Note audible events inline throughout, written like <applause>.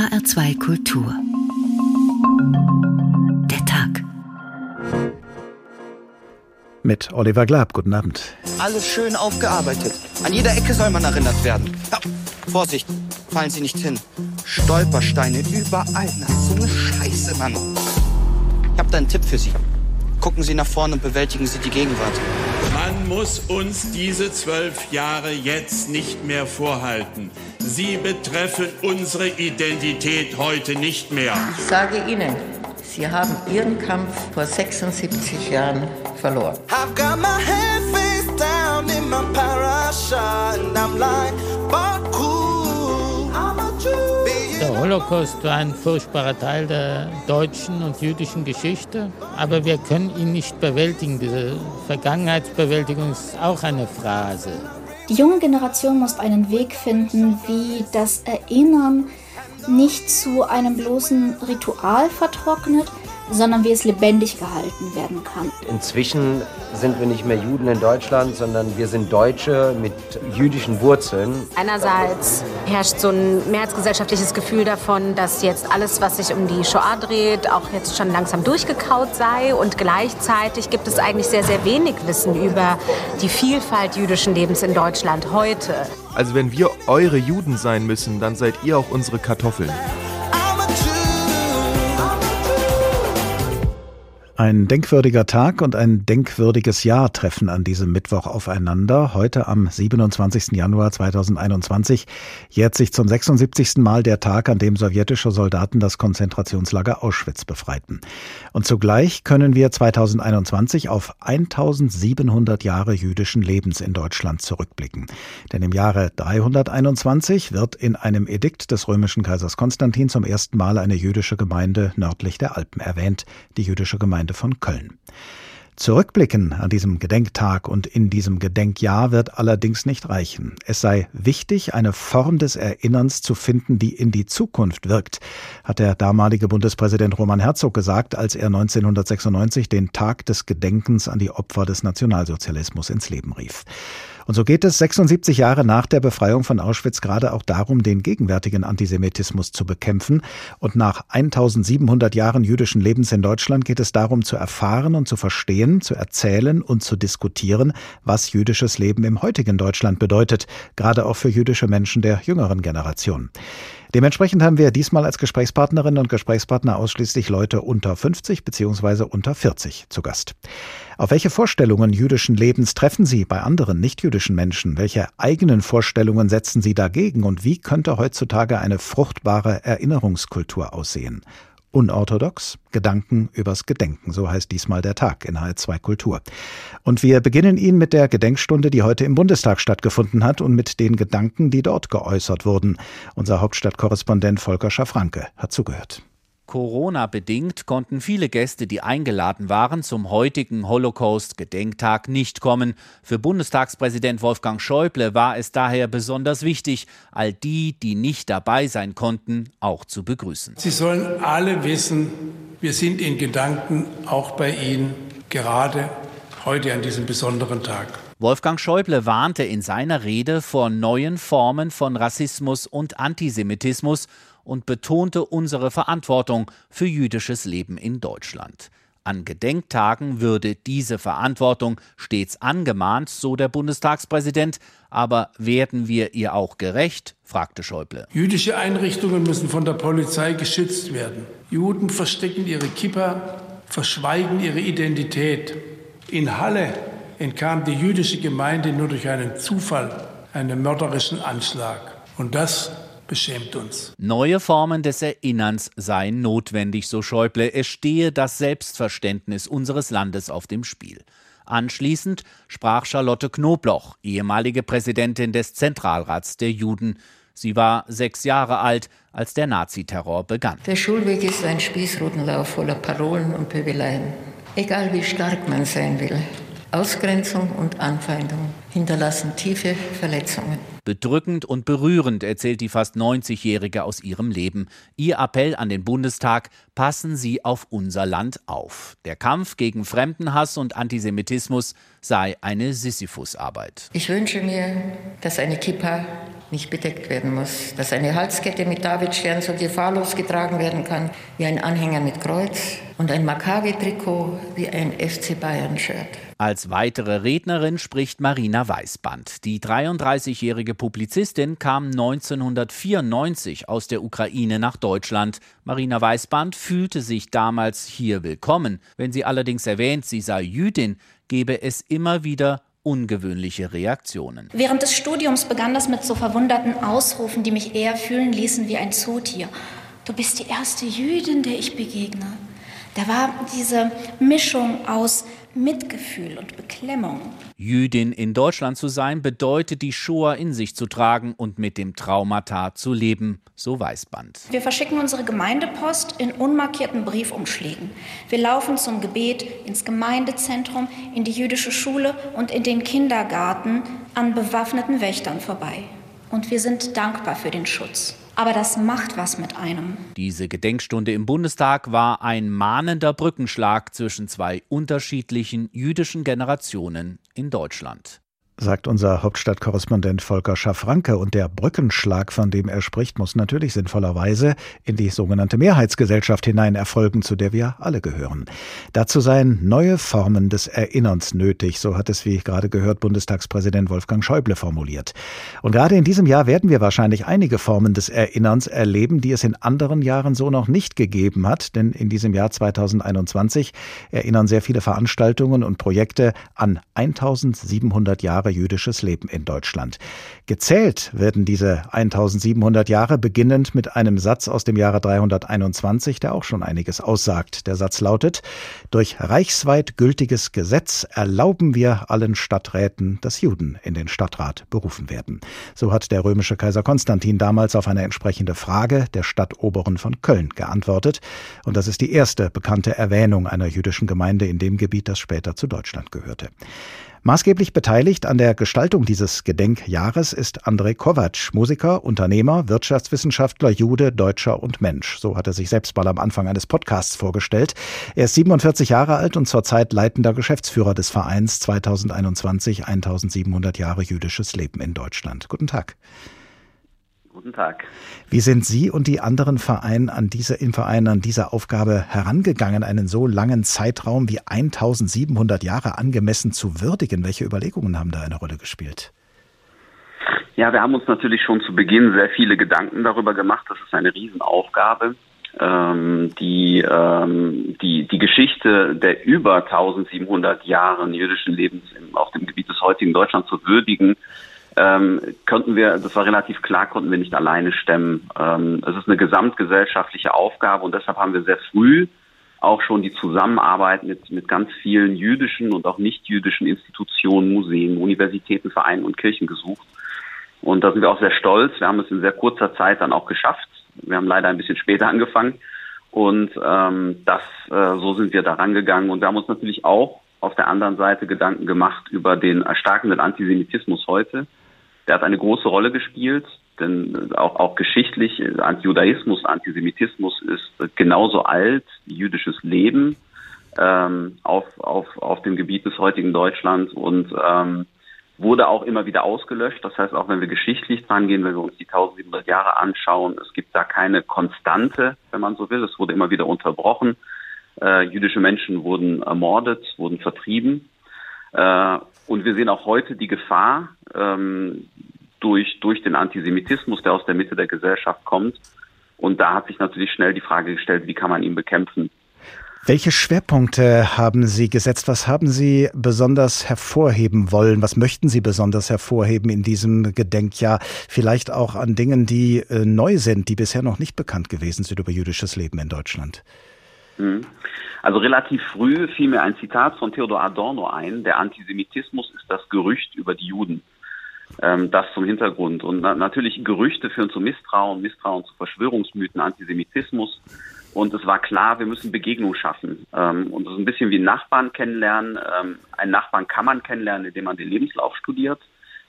HR2 Kultur. Der Tag. Mit Oliver Glab, guten Abend. Alles schön aufgearbeitet. An jeder Ecke soll man erinnert werden. Ja, Vorsicht, fallen Sie nicht hin. Stolpersteine überall. Na, so eine Scheiße, Mann. Ich habe da einen Tipp für Sie. Gucken Sie nach vorne und bewältigen Sie die Gegenwart. Man muss uns diese zwölf Jahre jetzt nicht mehr vorhalten. Sie betreffen unsere Identität heute nicht mehr. Ich sage Ihnen, Sie haben Ihren Kampf vor 76 Jahren verloren. I've got my head face down in my parasha and I'm like, Baku, I'm a Jew. Der Holocaust war ein furchtbarer Teil der deutschen und jüdischen Geschichte, aber wir können ihn nicht bewältigen. Diese Vergangenheitsbewältigung ist auch eine Phrase. Die junge Generation muss einen Weg finden, wie das Erinnern nicht zu einem bloßen Ritual vertrocknet, sondern wie es lebendig gehalten werden kann. Inzwischen sind wir nicht mehr Juden in Deutschland, sondern wir sind Deutsche mit jüdischen Wurzeln. Einerseits herrscht so ein mehrheitsgesellschaftliches Gefühl davon, dass jetzt alles, was sich um die Shoah dreht, auch jetzt schon langsam durchgekaut sei. Und gleichzeitig gibt es eigentlich sehr, sehr wenig Wissen über die Vielfalt jüdischen Lebens in Deutschland heute. Also wenn wir eure Juden sein müssen, dann seid ihr auch unsere Kartoffeln. Ein denkwürdiger Tag und ein denkwürdiges Jahr treffen an diesem Mittwoch aufeinander. Heute am 27. Januar 2021 jährt sich zum 76. Mal der Tag, an dem sowjetische Soldaten das Konzentrationslager Auschwitz befreiten. Und zugleich können wir 2021 auf 1700 Jahre jüdischen Lebens in Deutschland zurückblicken. Denn im Jahre 321 wird in einem Edikt des römischen Kaisers Konstantin zum ersten Mal eine jüdische Gemeinde nördlich der Alpen erwähnt, die jüdische Gemeinde von Köln. Zurückblicken an diesem Gedenktag und in diesem Gedenkjahr wird allerdings nicht reichen. Es sei wichtig, eine Form des Erinnerns zu finden, die in die Zukunft wirkt, hat der damalige Bundespräsident Roman Herzog gesagt, als er 1996 den Tag des Gedenkens an die Opfer des Nationalsozialismus ins Leben rief. Und so geht es 76 Jahre nach der Befreiung von Auschwitz gerade auch darum, den gegenwärtigen Antisemitismus zu bekämpfen. Und nach 1700 Jahren jüdischen Lebens in Deutschland geht es darum zu erfahren und zu verstehen, zu erzählen und zu diskutieren, was jüdisches Leben im heutigen Deutschland bedeutet, gerade auch für jüdische Menschen der jüngeren Generation. Dementsprechend haben wir diesmal als Gesprächspartnerinnen und Gesprächspartner ausschließlich Leute unter 50 bzw. unter 40 zu Gast. Auf welche Vorstellungen jüdischen Lebens treffen Sie bei anderen nichtjüdischen Menschen? Welche eigenen Vorstellungen setzen Sie dagegen? Und wie könnte heutzutage eine fruchtbare Erinnerungskultur aussehen? Unorthodox, Gedanken übers Gedenken, so heißt diesmal der Tag in H2 Kultur. Und wir beginnen ihn mit der Gedenkstunde, die heute im Bundestag stattgefunden hat und mit den Gedanken, die dort geäußert wurden. Unser Hauptstadtkorrespondent Volker Schafranke hat zugehört. Corona-bedingt konnten viele Gäste, die eingeladen waren, zum heutigen Holocaust-Gedenktag nicht kommen. Für Bundestagspräsident Wolfgang Schäuble war es daher besonders wichtig, all die, die nicht dabei sein konnten, auch zu begrüßen. Sie sollen alle wissen, wir sind in Gedanken auch bei Ihnen, gerade heute an diesem besonderen Tag. Wolfgang Schäuble warnte in seiner Rede vor neuen Formen von Rassismus und Antisemitismus und betonte unsere Verantwortung für jüdisches Leben in Deutschland. An Gedenktagen würde diese Verantwortung stets angemahnt, so der Bundestagspräsident. Aber werden wir ihr auch gerecht? fragte Schäuble. Jüdische Einrichtungen müssen von der Polizei geschützt werden. Juden verstecken ihre Kippa, verschweigen ihre Identität. In Halle entkam die jüdische Gemeinde nur durch einen Zufall einem mörderischen Anschlag. Und das beschämt uns. Neue Formen des Erinnerns seien notwendig, so Schäuble. Es stehe das Selbstverständnis unseres Landes auf dem Spiel. Anschließend sprach Charlotte Knobloch, ehemalige Präsidentin des Zentralrats der Juden. Sie war sechs Jahre alt, als der Naziterror begann. Der Schulweg ist ein Spießrutenlauf voller Parolen und Pöbeleien. Egal wie stark man sein will, Ausgrenzung und Anfeindung hinterlassen tiefe Verletzungen. Bedrückend und berührend erzählt die fast 90-Jährige aus ihrem Leben. Ihr Appell an den Bundestag, passen Sie auf unser Land auf. Der Kampf gegen Fremdenhass und Antisemitismus sei eine Sisyphusarbeit. Ich wünsche mir, dass eine Kippa nicht bedeckt werden muss, dass eine Halskette mit Davidstern so gefahrlos getragen werden kann wie ein Anhänger mit Kreuz und ein Maccabi-Trikot wie ein FC Bayern-Shirt. Als weitere Rednerin spricht Marina Weißband. Die 33-jährige Publizistin kam 1994 aus der Ukraine nach Deutschland. Marina Weißband fühlte sich damals hier willkommen. Wenn sie allerdings erwähnt, sie sei Jüdin, gebe es immer wieder ungewöhnliche Reaktionen. Während des Studiums begann das mit so verwunderten Ausrufen, die mich eher fühlen ließen wie ein Zootier. Du bist die erste Jüdin, der ich begegne. Da war diese Mischung aus Mitgefühl und Beklemmung. Jüdin in Deutschland zu sein, bedeutet die Shoah in sich zu tragen und mit dem Traumata zu leben, so Weißband. Wir verschicken unsere Gemeindepost in unmarkierten Briefumschlägen. Wir laufen zum Gebet ins Gemeindezentrum, in die jüdische Schule und in den Kindergarten an bewaffneten Wächtern vorbei. Und wir sind dankbar für den Schutz aber das macht was mit einem. Diese Gedenkstunde im Bundestag war ein mahnender Brückenschlag zwischen zwei unterschiedlichen jüdischen Generationen in Deutschland sagt unser Hauptstadtkorrespondent Volker Schaffranke. Und der Brückenschlag, von dem er spricht, muss natürlich sinnvollerweise in die sogenannte Mehrheitsgesellschaft hinein erfolgen, zu der wir alle gehören. Dazu seien neue Formen des Erinnerns nötig, so hat es, wie gerade gehört, Bundestagspräsident Wolfgang Schäuble formuliert. Und gerade in diesem Jahr werden wir wahrscheinlich einige Formen des Erinnerns erleben, die es in anderen Jahren so noch nicht gegeben hat, denn in diesem Jahr 2021 erinnern sehr viele Veranstaltungen und Projekte an 1700 Jahre Jahre jüdisches Leben in Deutschland. Gezählt werden diese 1700 Jahre beginnend mit einem Satz aus dem Jahre 321, der auch schon einiges aussagt. Der Satz lautet, durch reichsweit gültiges Gesetz erlauben wir allen Stadträten, dass Juden in den Stadtrat berufen werden. So hat der römische Kaiser Konstantin damals auf eine entsprechende Frage der Stadtoberen von Köln geantwortet. Und das ist die erste bekannte Erwähnung einer jüdischen Gemeinde in dem Gebiet, das später zu Deutschland gehörte. Maßgeblich beteiligt an der Gestaltung dieses Gedenkjahres ist Andrei Kovac, Musiker, Unternehmer, Wirtschaftswissenschaftler, Jude, Deutscher und Mensch. So hat er sich selbst mal am Anfang eines Podcasts vorgestellt. Er ist 47 Jahre alt und zurzeit leitender Geschäftsführer des Vereins 2021 1700 Jahre jüdisches Leben in Deutschland. Guten Tag. Guten Tag. Wie sind Sie und die anderen Vereine an diese, im Verein an diese Aufgabe herangegangen, einen so langen Zeitraum wie 1700 Jahre angemessen zu würdigen? Welche Überlegungen haben da eine Rolle gespielt? Ja, wir haben uns natürlich schon zu Beginn sehr viele Gedanken darüber gemacht. Das ist eine Riesenaufgabe. Ähm, die, ähm, die, die Geschichte der über 1700 Jahre jüdischen Lebens auf dem Gebiet des heutigen Deutschlands zu würdigen, ähm, konnten wir, das war relativ klar, konnten wir nicht alleine stemmen. Ähm, es ist eine gesamtgesellschaftliche Aufgabe und deshalb haben wir sehr früh auch schon die Zusammenarbeit mit, mit ganz vielen jüdischen und auch nicht jüdischen Institutionen, Museen, Universitäten, Vereinen und Kirchen gesucht. Und da sind wir auch sehr stolz. Wir haben es in sehr kurzer Zeit dann auch geschafft. Wir haben leider ein bisschen später angefangen. Und ähm, das, äh, so sind wir da rangegangen. Und wir haben uns natürlich auch auf der anderen Seite Gedanken gemacht über den erstarkenden Antisemitismus heute. Der hat eine große Rolle gespielt, denn auch, auch geschichtlich, Judaismus, Antisemitismus ist genauso alt wie jüdisches Leben ähm, auf, auf, auf dem Gebiet des heutigen Deutschlands und ähm, wurde auch immer wieder ausgelöscht. Das heißt, auch wenn wir geschichtlich dran gehen, wenn wir uns die 1700 Jahre anschauen, es gibt da keine Konstante, wenn man so will. Es wurde immer wieder unterbrochen. Äh, jüdische Menschen wurden ermordet, wurden vertrieben. Äh, und wir sehen auch heute die Gefahr ähm, durch, durch den Antisemitismus, der aus der Mitte der Gesellschaft kommt. Und da hat sich natürlich schnell die Frage gestellt, wie kann man ihn bekämpfen? Welche Schwerpunkte haben Sie gesetzt? Was haben Sie besonders hervorheben wollen? Was möchten Sie besonders hervorheben in diesem Gedenkjahr? Vielleicht auch an Dingen, die äh, neu sind, die bisher noch nicht bekannt gewesen sind über jüdisches Leben in Deutschland. Mhm. Also relativ früh fiel mir ein Zitat von Theodor Adorno ein, der Antisemitismus ist das Gerücht über die Juden. Ähm, das zum Hintergrund. Und na natürlich Gerüchte führen zu Misstrauen, Misstrauen zu Verschwörungsmythen, Antisemitismus Und es war klar, wir müssen Begegnung schaffen. Ähm, und es ist ein bisschen wie Nachbarn kennenlernen. Ähm, einen Nachbarn kann man kennenlernen, indem man den Lebenslauf studiert.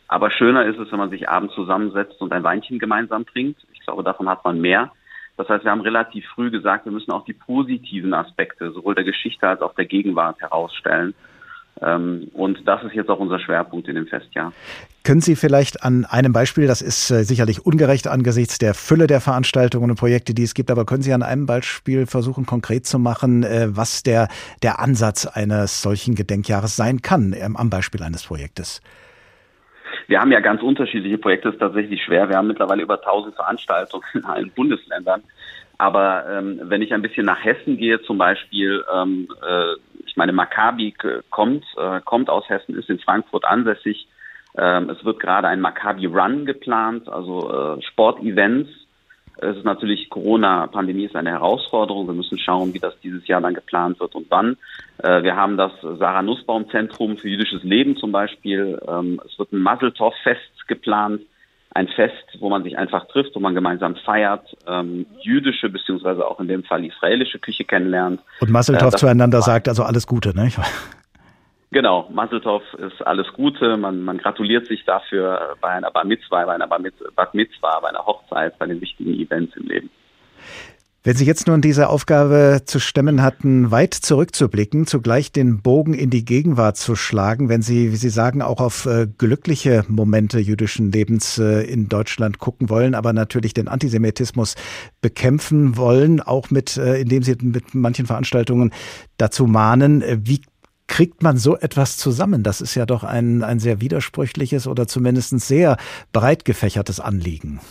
Aber schöner ist es, wenn man sich abends zusammensetzt und ein Weinchen gemeinsam trinkt. Ich glaube, davon hat man mehr. Das heißt, wir haben relativ früh gesagt, wir müssen auch die positiven Aspekte sowohl der Geschichte als auch der Gegenwart herausstellen. Ähm, und das ist jetzt auch unser Schwerpunkt in dem Festjahr. Können Sie vielleicht an einem Beispiel, das ist äh, sicherlich ungerecht angesichts der Fülle der Veranstaltungen und Projekte, die es gibt, aber können Sie an einem Beispiel versuchen, konkret zu machen, äh, was der, der Ansatz eines solchen Gedenkjahres sein kann, ähm, am Beispiel eines Projektes? Wir haben ja ganz unterschiedliche Projekte, ist tatsächlich schwer. Wir haben mittlerweile über 1000 Veranstaltungen in allen Bundesländern. Aber ähm, wenn ich ein bisschen nach Hessen gehe, zum Beispiel, ähm, äh, ich meine, Maccabi kommt, äh, kommt aus Hessen, ist in Frankfurt ansässig. Ähm, es wird gerade ein Maccabi Run geplant, also äh, Sportevents. Es ist natürlich, Corona-Pandemie ist eine Herausforderung. Wir müssen schauen, wie das dieses Jahr dann geplant wird und wann. Äh, wir haben das Sarah Nussbaum Zentrum für jüdisches Leben zum Beispiel. Ähm, es wird ein Maseltov-Fest geplant ein Fest, wo man sich einfach trifft, wo man gemeinsam feiert, ähm, jüdische beziehungsweise auch in dem Fall israelische Küche kennenlernt. Und Masseltoff äh, zueinander sagt also alles Gute, ne? Genau, Masseltoff ist alles Gute. Man, man gratuliert sich dafür bei einer Bar Mitzvah, bei einer Bar Mitzvah, bei einer Hochzeit, bei den wichtigen Events im Leben. Wenn Sie jetzt nun diese Aufgabe zu stemmen hatten, weit zurückzublicken, zugleich den Bogen in die Gegenwart zu schlagen, wenn Sie, wie Sie sagen, auch auf äh, glückliche Momente jüdischen Lebens äh, in Deutschland gucken wollen, aber natürlich den Antisemitismus bekämpfen wollen, auch mit, äh, indem Sie mit manchen Veranstaltungen dazu mahnen, wie kriegt man so etwas zusammen? Das ist ja doch ein, ein sehr widersprüchliches oder zumindest sehr breit gefächertes Anliegen.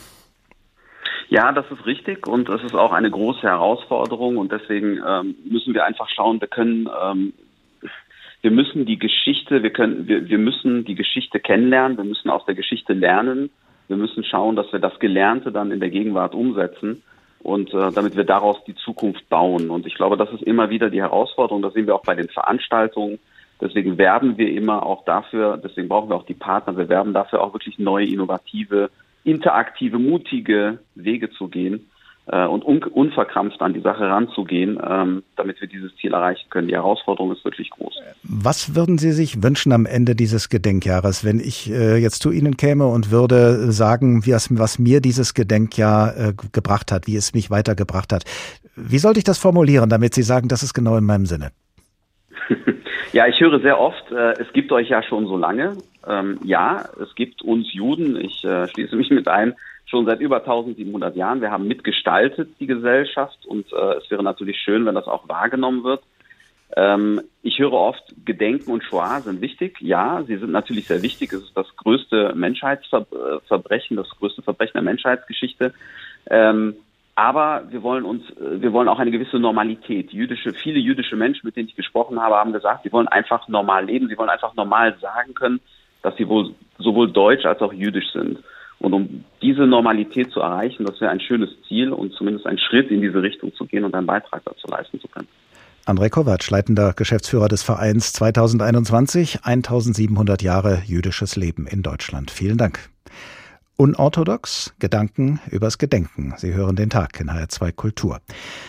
Ja, das ist richtig und es ist auch eine große Herausforderung und deswegen ähm, müssen wir einfach schauen, wir können ähm, wir müssen die Geschichte, wir können, wir, wir müssen die Geschichte kennenlernen, wir müssen aus der Geschichte lernen, wir müssen schauen, dass wir das Gelernte dann in der Gegenwart umsetzen und äh, damit wir daraus die Zukunft bauen. Und ich glaube, das ist immer wieder die Herausforderung. Das sehen wir auch bei den Veranstaltungen. Deswegen werben wir immer auch dafür, deswegen brauchen wir auch die Partner, wir werben dafür auch wirklich neue, innovative interaktive, mutige Wege zu gehen äh, und un unverkrampft an die Sache ranzugehen, ähm, damit wir dieses Ziel erreichen können. Die Herausforderung ist wirklich groß. Was würden Sie sich wünschen am Ende dieses Gedenkjahres, wenn ich äh, jetzt zu Ihnen käme und würde sagen, wie es, was mir dieses Gedenkjahr äh, gebracht hat, wie es mich weitergebracht hat? Wie sollte ich das formulieren, damit Sie sagen, das ist genau in meinem Sinne? <laughs> Ja, ich höre sehr oft, äh, es gibt euch ja schon so lange. Ähm, ja, es gibt uns Juden, ich äh, schließe mich mit ein, schon seit über 1700 Jahren. Wir haben mitgestaltet die Gesellschaft und äh, es wäre natürlich schön, wenn das auch wahrgenommen wird. Ähm, ich höre oft, Gedenken und Shoah sind wichtig. Ja, sie sind natürlich sehr wichtig. Es ist das größte Menschheitsverbrechen, das größte Verbrechen der Menschheitsgeschichte. Ähm, aber wir wollen uns, äh, wir wollen auch eine gewisse Normalität. Jüdische, viele jüdische Menschen, mit denen ich gesprochen habe, haben gesagt, sie wollen einfach normal leben, sie wollen einfach normal sagen können, dass sie wohl sowohl deutsch als auch jüdisch sind. Und um diese Normalität zu erreichen, das wäre ein schönes Ziel und zumindest ein Schritt in diese Richtung zu gehen und einen Beitrag dazu leisten zu können. André Kovac, leitender Geschäftsführer des Vereins 2021, 1700 Jahre jüdisches Leben in Deutschland. Vielen Dank. Unorthodox, Gedanken übers Gedenken. Sie hören den Tag in HR2 Kultur.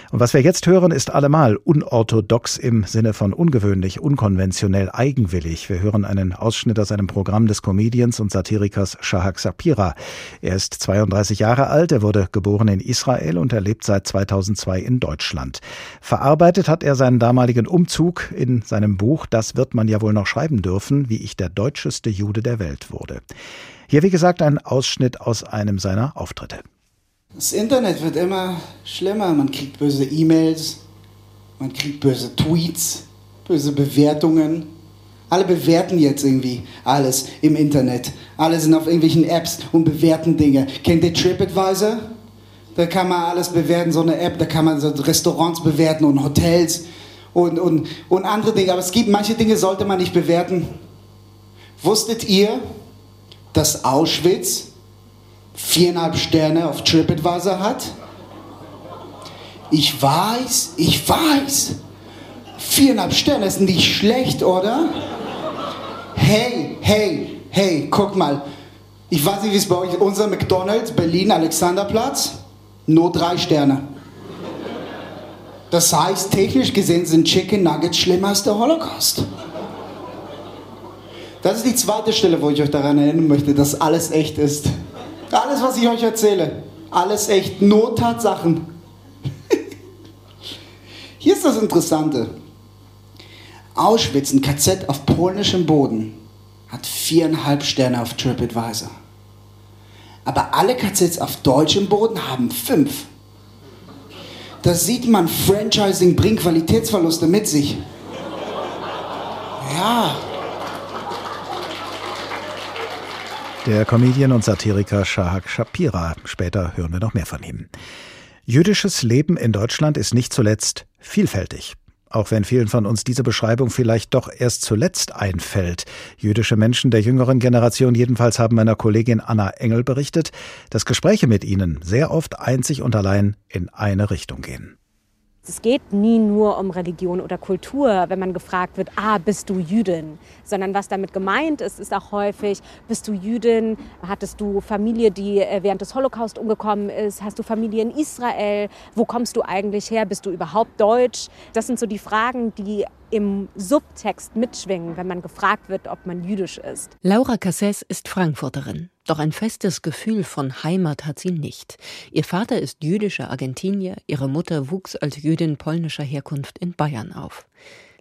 Und was wir jetzt hören, ist allemal unorthodox im Sinne von ungewöhnlich, unkonventionell, eigenwillig. Wir hören einen Ausschnitt aus einem Programm des Comedians und Satirikers Shahak Sapira. Er ist 32 Jahre alt, er wurde geboren in Israel und er lebt seit 2002 in Deutschland. Verarbeitet hat er seinen damaligen Umzug in seinem Buch Das wird man ja wohl noch schreiben dürfen, wie ich der deutscheste Jude der Welt wurde. Hier, wie gesagt, ein Ausschnitt aus einem seiner Auftritte. Das Internet wird immer schlimmer. Man kriegt böse E-Mails, man kriegt böse Tweets, böse Bewertungen. Alle bewerten jetzt irgendwie alles im Internet. Alle sind auf irgendwelchen Apps und bewerten Dinge. Kennt ihr TripAdvisor? Da kann man alles bewerten, so eine App, da kann man so Restaurants bewerten und Hotels und, und, und andere Dinge. Aber es gibt manche Dinge, sollte man nicht bewerten. Wusstet ihr, dass Auschwitz viereinhalb Sterne auf TripAdvisor hat? Ich weiß, ich weiß. Viereinhalb Sterne ist nicht schlecht, oder? Hey, hey, hey, guck mal. Ich weiß nicht, wie es bei euch ist. Unser McDonald's, Berlin, Alexanderplatz, nur drei Sterne. Das heißt, technisch gesehen sind Chicken Nuggets schlimmer als der Holocaust. Das ist die zweite Stelle, wo ich euch daran erinnern möchte, dass alles echt ist. Alles, was ich euch erzähle, alles echt, nur Tatsachen. <laughs> Hier ist das Interessante. Auschwitz, ein KZ auf polnischem Boden, hat viereinhalb Sterne auf TripAdvisor. Aber alle KZs auf deutschem Boden haben fünf. Da sieht man, Franchising bringt Qualitätsverluste mit sich. Ja. Der Comedian und Satiriker Shahak Shapira. Später hören wir noch mehr von ihm. Jüdisches Leben in Deutschland ist nicht zuletzt vielfältig. Auch wenn vielen von uns diese Beschreibung vielleicht doch erst zuletzt einfällt. Jüdische Menschen der jüngeren Generation jedenfalls haben meiner Kollegin Anna Engel berichtet, dass Gespräche mit ihnen sehr oft einzig und allein in eine Richtung gehen. Es geht nie nur um Religion oder Kultur, wenn man gefragt wird, ah, bist du Jüdin? Sondern was damit gemeint ist, ist auch häufig, bist du Jüdin? Hattest du Familie, die äh, während des Holocaust umgekommen ist? Hast du Familie in Israel? Wo kommst du eigentlich her? Bist du überhaupt deutsch? Das sind so die Fragen, die im Subtext mitschwingen, wenn man gefragt wird, ob man jüdisch ist. Laura Casses ist Frankfurterin. Doch ein festes Gefühl von Heimat hat sie nicht. Ihr Vater ist jüdischer Argentinier, ihre Mutter wuchs als Jüdin polnischer Herkunft in Bayern auf.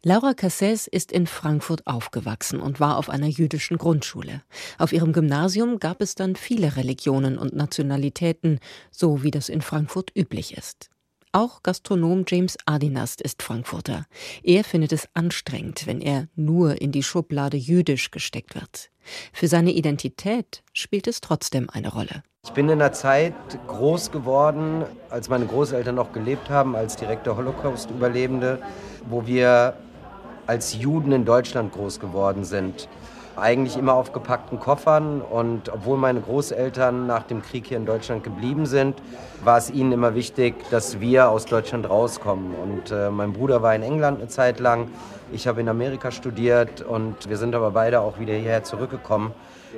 Laura Casses ist in Frankfurt aufgewachsen und war auf einer jüdischen Grundschule. Auf ihrem Gymnasium gab es dann viele Religionen und Nationalitäten, so wie das in Frankfurt üblich ist. Auch Gastronom James Adinast ist Frankfurter. Er findet es anstrengend, wenn er nur in die Schublade jüdisch gesteckt wird. Für seine Identität spielt es trotzdem eine Rolle. Ich bin in einer Zeit groß geworden, als meine Großeltern noch gelebt haben, als direkte Holocaust-Überlebende, wo wir als Juden in Deutschland groß geworden sind eigentlich immer auf gepackten Koffern. Und obwohl meine Großeltern nach dem Krieg hier in Deutschland geblieben sind, war es ihnen immer wichtig, dass wir aus Deutschland rauskommen. Und äh, mein Bruder war in England eine Zeit lang, ich habe in Amerika studiert und wir sind aber beide auch wieder hierher zurückgekommen.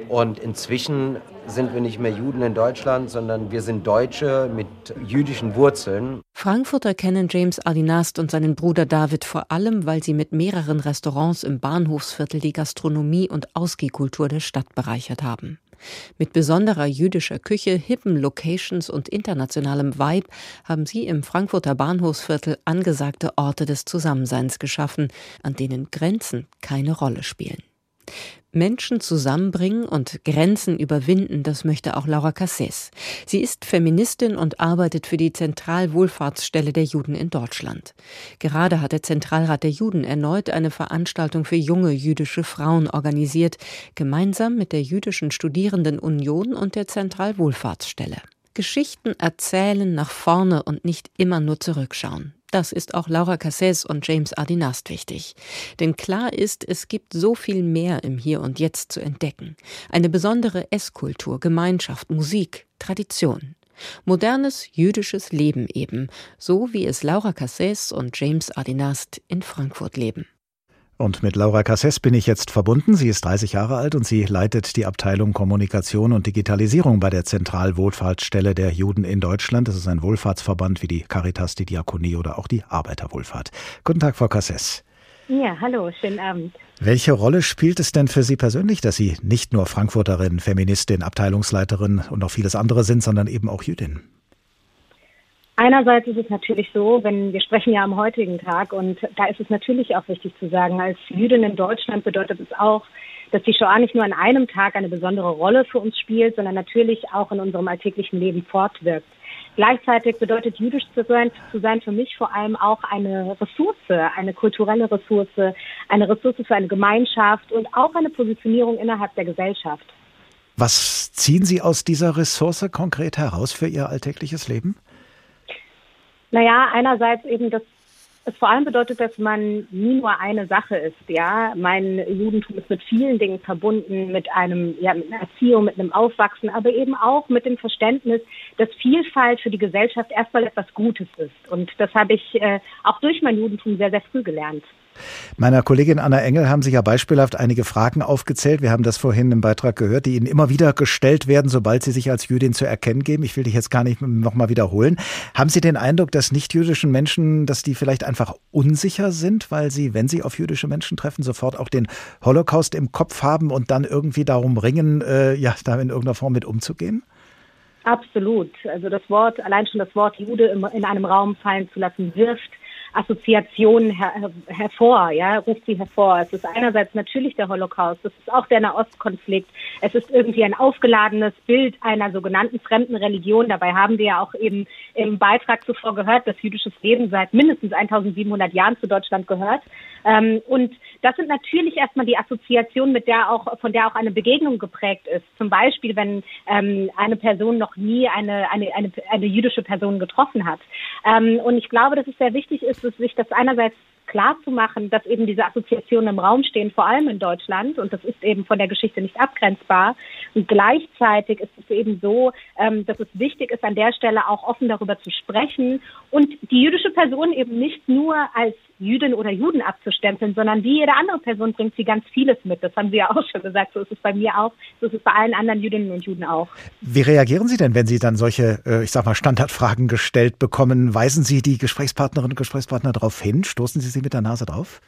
Und inzwischen sind wir nicht mehr Juden in Deutschland, sondern wir sind Deutsche mit jüdischen Wurzeln. Frankfurter kennen James Adinast und seinen Bruder David vor allem, weil sie mit mehreren Restaurants im Bahnhofsviertel die Gastronomie und Ausgehkultur der Stadt bereichert haben. Mit besonderer jüdischer Küche, hippen Locations und internationalem Vibe haben sie im Frankfurter Bahnhofsviertel angesagte Orte des Zusammenseins geschaffen, an denen Grenzen keine Rolle spielen. Menschen zusammenbringen und Grenzen überwinden, das möchte auch Laura Casses. Sie ist Feministin und arbeitet für die Zentralwohlfahrtsstelle der Juden in Deutschland. Gerade hat der Zentralrat der Juden erneut eine Veranstaltung für junge jüdische Frauen organisiert, gemeinsam mit der Jüdischen Studierendenunion und der Zentralwohlfahrtsstelle. Geschichten erzählen nach vorne und nicht immer nur zurückschauen. Das ist auch Laura Casses und James Adinast wichtig. Denn klar ist, es gibt so viel mehr im Hier und Jetzt zu entdecken. Eine besondere Esskultur, Gemeinschaft, Musik, Tradition. Modernes jüdisches Leben eben, so wie es Laura Casses und James Adinast in Frankfurt leben. Und mit Laura Casses bin ich jetzt verbunden. Sie ist 30 Jahre alt und sie leitet die Abteilung Kommunikation und Digitalisierung bei der Zentralwohlfahrtsstelle der Juden in Deutschland. Das ist ein Wohlfahrtsverband wie die Caritas, die Diakonie oder auch die Arbeiterwohlfahrt. Guten Tag, Frau Casses. Ja, hallo, schönen Abend. Welche Rolle spielt es denn für Sie persönlich, dass Sie nicht nur Frankfurterin, Feministin, Abteilungsleiterin und noch vieles andere sind, sondern eben auch Jüdin? Einerseits ist es natürlich so, wenn wir sprechen ja am heutigen Tag und da ist es natürlich auch wichtig zu sagen, als Jüdin in Deutschland bedeutet es auch, dass die Shoah nicht nur an einem Tag eine besondere Rolle für uns spielt, sondern natürlich auch in unserem alltäglichen Leben fortwirkt. Gleichzeitig bedeutet jüdisch zu sein, zu sein für mich vor allem auch eine Ressource, eine kulturelle Ressource, eine Ressource für eine Gemeinschaft und auch eine Positionierung innerhalb der Gesellschaft. Was ziehen Sie aus dieser Ressource konkret heraus für Ihr alltägliches Leben? Naja, einerseits eben, dass es vor allem bedeutet, dass man nie nur eine Sache ist, ja. Mein Judentum ist mit vielen Dingen verbunden, mit einem, ja, mit einer Erziehung, mit einem Aufwachsen, aber eben auch mit dem Verständnis, dass Vielfalt für die Gesellschaft erstmal etwas Gutes ist. Und das habe ich äh, auch durch mein Judentum sehr, sehr früh gelernt. Meiner Kollegin Anna Engel haben sich ja beispielhaft einige Fragen aufgezählt. Wir haben das vorhin im Beitrag gehört, die Ihnen immer wieder gestellt werden, sobald Sie sich als Jüdin zu erkennen geben. Ich will dich jetzt gar nicht nochmal wiederholen. Haben Sie den Eindruck, dass nicht-jüdischen Menschen, dass die vielleicht einfach unsicher sind, weil sie, wenn sie auf jüdische Menschen treffen, sofort auch den Holocaust im Kopf haben und dann irgendwie darum ringen, äh, ja, da in irgendeiner Form mit umzugehen? Absolut. Also das Wort, allein schon das Wort Jude in einem Raum fallen zu lassen, wirft Assoziationen her hervor, ja, ruft sie hervor. Es ist einerseits natürlich der Holocaust, es ist auch der Nahostkonflikt, es ist irgendwie ein aufgeladenes Bild einer sogenannten fremden Religion. Dabei haben wir ja auch eben im Beitrag zuvor gehört, dass jüdisches Leben seit mindestens 1700 Jahren zu Deutschland gehört. Ähm, und das sind natürlich erstmal die Assoziationen, mit der auch, von der auch eine Begegnung geprägt ist. Zum Beispiel, wenn ähm, eine Person noch nie eine, eine, eine, eine jüdische Person getroffen hat. Ähm, und ich glaube, dass es sehr wichtig ist, es sich das einerseits klar zu machen, dass eben diese Assoziationen im Raum stehen, vor allem in Deutschland, und das ist eben von der Geschichte nicht abgrenzbar. Und gleichzeitig ist es eben so, ähm, dass es wichtig ist, an der Stelle auch offen darüber zu sprechen und die jüdische Person eben nicht nur als Jüdin oder Juden abzustempeln, sondern wie jede andere Person bringt sie ganz vieles mit. Das haben Sie ja auch schon gesagt. So ist es bei mir auch, so ist es bei allen anderen Jüdinnen und Juden auch. Wie reagieren Sie denn, wenn Sie dann solche, äh, ich sag mal, Standardfragen gestellt bekommen? Weisen Sie die Gesprächspartnerinnen und Gesprächspartner darauf hin? Stoßen Sie sie mit der Nase drauf?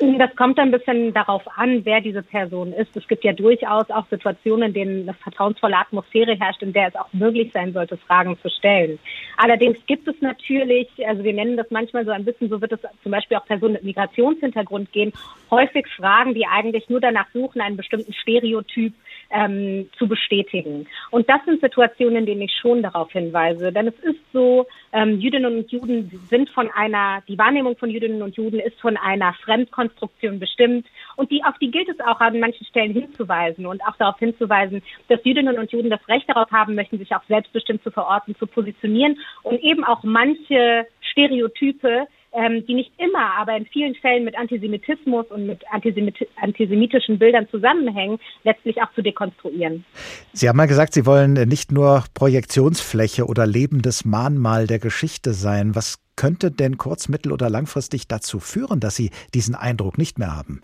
Das kommt ein bisschen darauf an, wer diese Person ist. Es gibt ja durchaus auch Situationen, in denen eine vertrauensvolle Atmosphäre herrscht, in der es auch möglich sein sollte, Fragen zu stellen. Allerdings gibt es natürlich, also wir nennen das manchmal so ein bisschen, so wird es zum Beispiel auch Personen mit Migrationshintergrund gehen, häufig Fragen, die eigentlich nur danach suchen, einen bestimmten Stereotyp ähm, zu bestätigen. Und das sind Situationen, in denen ich schon darauf hinweise. Denn es ist so, ähm, Jüdinnen und Juden sind von einer, die Wahrnehmung von Jüdinnen und Juden ist von einer Fremdkonstruktion bestimmt. Und die, auf die gilt es auch an manchen Stellen hinzuweisen und auch darauf hinzuweisen, dass Jüdinnen und Juden das Recht darauf haben möchten, sich auch selbstbestimmt zu verorten, zu positionieren und eben auch manche Stereotype ähm, die nicht immer, aber in vielen Fällen mit Antisemitismus und mit Antisemit antisemitischen Bildern zusammenhängen, letztlich auch zu dekonstruieren. Sie haben mal gesagt, Sie wollen nicht nur Projektionsfläche oder lebendes Mahnmal der Geschichte sein. Was könnte denn kurz-, mittel- oder langfristig dazu führen, dass Sie diesen Eindruck nicht mehr haben?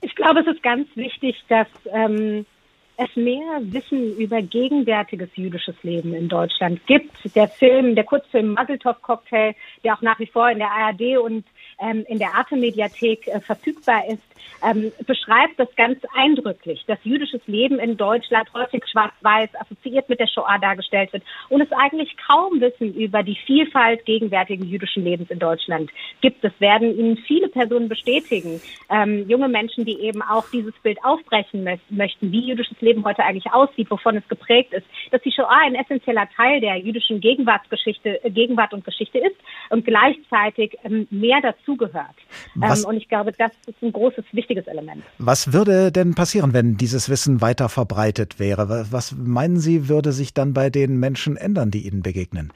Ich glaube, es ist ganz wichtig, dass ähm, es mehr Wissen über gegenwärtiges jüdisches Leben in Deutschland gibt. Der Film, der Kurzfilm Muzzletop Cocktail, der auch nach wie vor in der ARD und ähm, in der Arte-Mediathek äh, verfügbar ist, ähm, beschreibt das ganz eindrücklich, dass jüdisches Leben in Deutschland häufig schwarz-weiß assoziiert mit der Shoah dargestellt wird und es eigentlich kaum Wissen über die Vielfalt gegenwärtigen jüdischen Lebens in Deutschland gibt. Das werden Ihnen viele Personen bestätigen. Ähm, junge Menschen, die eben auch dieses Bild aufbrechen möchten, wie jüdisches Leben heute eigentlich aussieht, wovon es geprägt ist, dass die Shoah ein essentieller Teil der jüdischen Gegenwartsgeschichte, Gegenwart und Geschichte ist und gleichzeitig ähm, mehr dazugehört. Ähm, und ich glaube, das ist ein großes wichtiges Element. Was würde denn passieren, wenn dieses Wissen weiter verbreitet wäre? Was meinen Sie, würde sich dann bei den Menschen ändern, die Ihnen begegnen?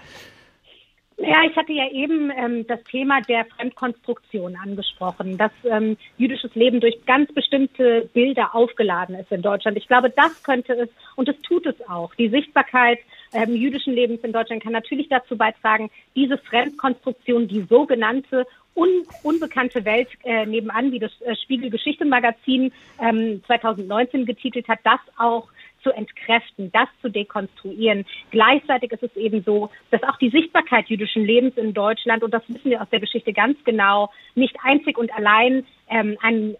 Ja, ich hatte ja eben ähm, das Thema der Fremdkonstruktion angesprochen, dass ähm, jüdisches Leben durch ganz bestimmte Bilder aufgeladen ist in Deutschland. Ich glaube, das könnte es und es tut es auch. Die Sichtbarkeit ähm, jüdischen Lebens in Deutschland kann natürlich dazu beitragen, diese Fremdkonstruktion, die sogenannte un unbekannte Welt äh, nebenan, wie das äh, Spiegel Geschichte-Magazin ähm, 2019 getitelt hat, das auch zu entkräften, das zu dekonstruieren. Gleichzeitig ist es eben so, dass auch die Sichtbarkeit jüdischen Lebens in Deutschland, und das wissen wir aus der Geschichte ganz genau, nicht einzig und allein ähm, ein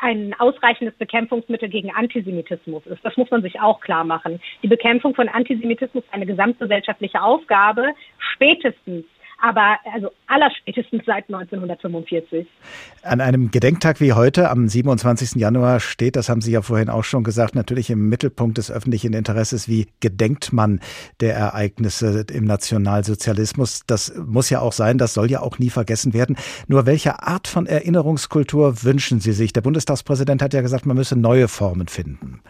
ein ausreichendes Bekämpfungsmittel gegen Antisemitismus ist. Das muss man sich auch klar machen. Die Bekämpfung von Antisemitismus ist eine gesamtgesellschaftliche Aufgabe. Spätestens aber also allerspätestens seit 1945. An einem Gedenktag wie heute, am 27. Januar, steht, das haben Sie ja vorhin auch schon gesagt, natürlich im Mittelpunkt des öffentlichen Interesses, wie gedenkt man der Ereignisse im Nationalsozialismus. Das muss ja auch sein, das soll ja auch nie vergessen werden. Nur welche Art von Erinnerungskultur wünschen Sie sich? Der Bundestagspräsident hat ja gesagt, man müsse neue Formen finden.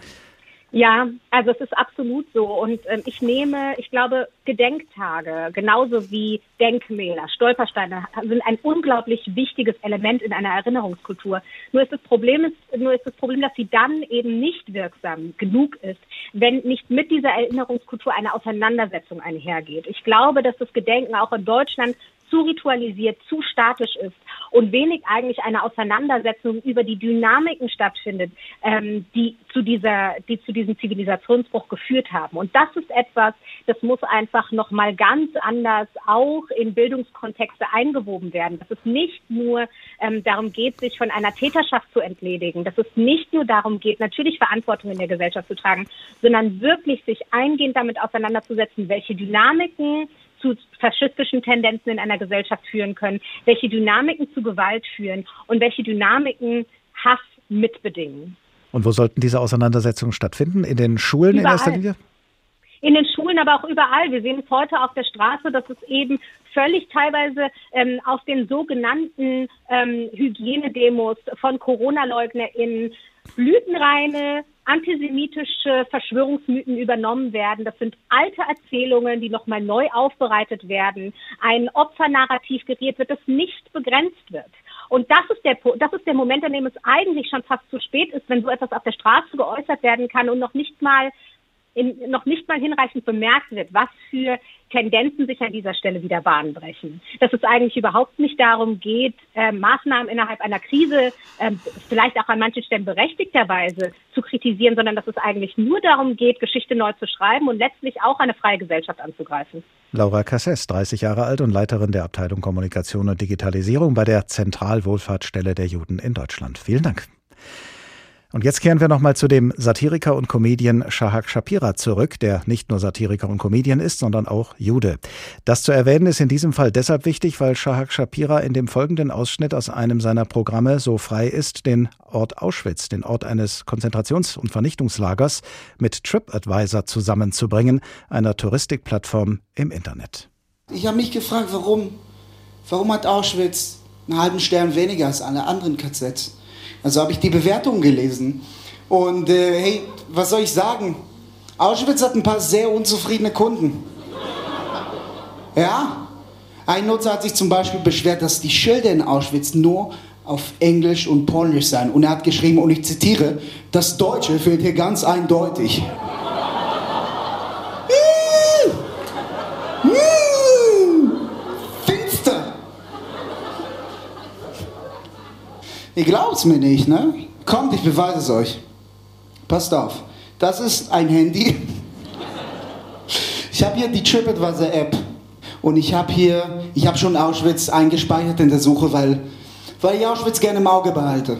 Ja, also es ist absolut so. Und ähm, ich nehme, ich glaube, Gedenktage, genauso wie Denkmäler, Stolpersteine, sind ein unglaublich wichtiges Element in einer Erinnerungskultur. Nur ist das Problem, ist, nur ist das Problem, dass sie dann eben nicht wirksam genug ist, wenn nicht mit dieser Erinnerungskultur eine Auseinandersetzung einhergeht. Ich glaube, dass das Gedenken auch in Deutschland zu ritualisiert, zu statisch ist und wenig eigentlich eine Auseinandersetzung über die Dynamiken stattfindet, ähm, die zu dieser, die zu diesem Zivilisationsbruch geführt haben. Und das ist etwas, das muss einfach noch mal ganz anders auch in Bildungskontexte eingewoben werden. Dass es nicht nur ähm, darum geht, sich von einer Täterschaft zu entledigen, dass es nicht nur darum geht, natürlich Verantwortung in der Gesellschaft zu tragen, sondern wirklich sich eingehend damit auseinanderzusetzen, welche Dynamiken zu faschistischen Tendenzen in einer Gesellschaft führen können, welche Dynamiken zu Gewalt führen und welche Dynamiken Hass mitbedingen. Und wo sollten diese Auseinandersetzungen stattfinden? In den Schulen Überall. in erster Linie? in den Schulen, aber auch überall. Wir sehen es heute auf der Straße, dass es eben völlig teilweise ähm, auf den sogenannten ähm, Hygienedemos von Corona-LeugnerInnen blütenreine antisemitische Verschwörungsmythen übernommen werden. Das sind alte Erzählungen, die nochmal neu aufbereitet werden. Ein Opfernarrativ kreiert wird, das nicht begrenzt wird. Und das ist der, das ist der Moment, an dem es eigentlich schon fast zu spät ist, wenn so etwas auf der Straße geäußert werden kann und noch nicht mal in, noch nicht mal hinreichend bemerkt wird, was für Tendenzen sich an dieser Stelle wieder Bahn brechen. Dass es eigentlich überhaupt nicht darum geht, äh, Maßnahmen innerhalb einer Krise äh, vielleicht auch an manchen Stellen berechtigterweise zu kritisieren, sondern dass es eigentlich nur darum geht, Geschichte neu zu schreiben und letztlich auch eine freie Gesellschaft anzugreifen. Laura Casses, 30 Jahre alt und Leiterin der Abteilung Kommunikation und Digitalisierung bei der Zentralwohlfahrtsstelle der Juden in Deutschland. Vielen Dank. Und jetzt kehren wir nochmal zu dem Satiriker und Comedian Shahak Shapira zurück, der nicht nur Satiriker und Comedian ist, sondern auch Jude. Das zu erwähnen ist in diesem Fall deshalb wichtig, weil Shahak Shapira in dem folgenden Ausschnitt aus einem seiner Programme so frei ist, den Ort Auschwitz, den Ort eines Konzentrations- und Vernichtungslagers, mit TripAdvisor zusammenzubringen, einer Touristikplattform im Internet. Ich habe mich gefragt, warum, warum hat Auschwitz einen halben Stern weniger als alle anderen KZs? Also habe ich die Bewertungen gelesen. Und äh, hey, was soll ich sagen? Auschwitz hat ein paar sehr unzufriedene Kunden. Ja? Ein Nutzer hat sich zum Beispiel beschwert, dass die Schilder in Auschwitz nur auf Englisch und Polnisch seien. Und er hat geschrieben, und ich zitiere, das Deutsche fehlt hier ganz eindeutig. Ihr glaubt es mir nicht, ne? Kommt, ich beweise es euch. Passt auf. Das ist ein Handy. Ich habe hier die TripAdvisor App. Und ich habe hier, ich habe schon Auschwitz eingespeichert in der Suche, weil, weil ich Auschwitz gerne im Auge behalte.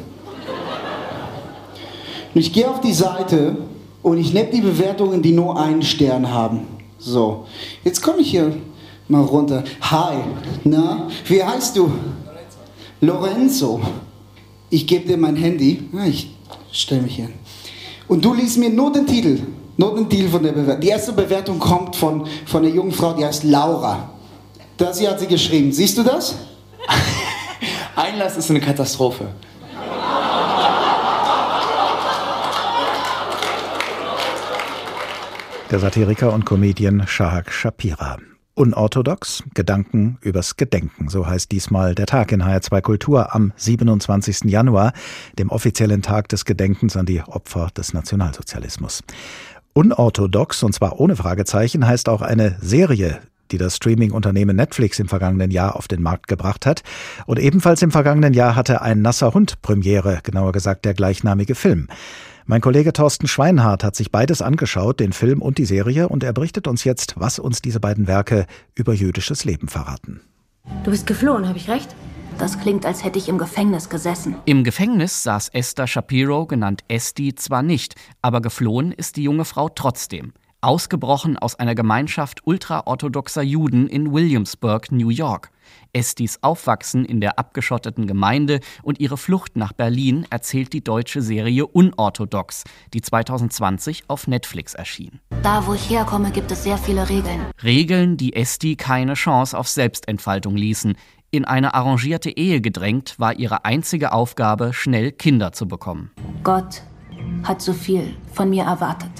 Und ich gehe auf die Seite und ich nehme die Bewertungen, die nur einen Stern haben. So, jetzt komme ich hier mal runter. Hi, na, wie heißt du? Lorenzo. Lorenzo ich gebe dir mein Handy, ich stelle mich hier. Und du liest mir nur den Titel, nur den Titel von der Bewertung. Die erste Bewertung kommt von, von einer jungen Frau, die heißt Laura. Das hier hat sie geschrieben. Siehst du das? <laughs> Einlass ist eine Katastrophe. Der Satiriker und Comedian Shahak Shapira. Unorthodox, Gedanken übers Gedenken, so heißt diesmal der Tag in HR2 Kultur am 27. Januar, dem offiziellen Tag des Gedenkens an die Opfer des Nationalsozialismus. Unorthodox, und zwar ohne Fragezeichen, heißt auch eine Serie, die das Streaming-Unternehmen Netflix im vergangenen Jahr auf den Markt gebracht hat. Und ebenfalls im vergangenen Jahr hatte ein nasser Hund Premiere, genauer gesagt der gleichnamige Film. Mein Kollege Thorsten Schweinhardt hat sich beides angeschaut, den Film und die Serie, und er berichtet uns jetzt, was uns diese beiden Werke über jüdisches Leben verraten. Du bist geflohen, habe ich recht? Das klingt, als hätte ich im Gefängnis gesessen. Im Gefängnis saß Esther Shapiro, genannt Esti, zwar nicht, aber geflohen ist die junge Frau trotzdem. Ausgebrochen aus einer Gemeinschaft ultraorthodoxer Juden in Williamsburg, New York. Estis Aufwachsen in der abgeschotteten Gemeinde und ihre Flucht nach Berlin erzählt die deutsche Serie Unorthodox, die 2020 auf Netflix erschien. Da, wo ich herkomme, gibt es sehr viele Regeln. Regeln, die Esti keine Chance auf Selbstentfaltung ließen. In eine arrangierte Ehe gedrängt, war ihre einzige Aufgabe, schnell Kinder zu bekommen. Gott hat so viel von mir erwartet.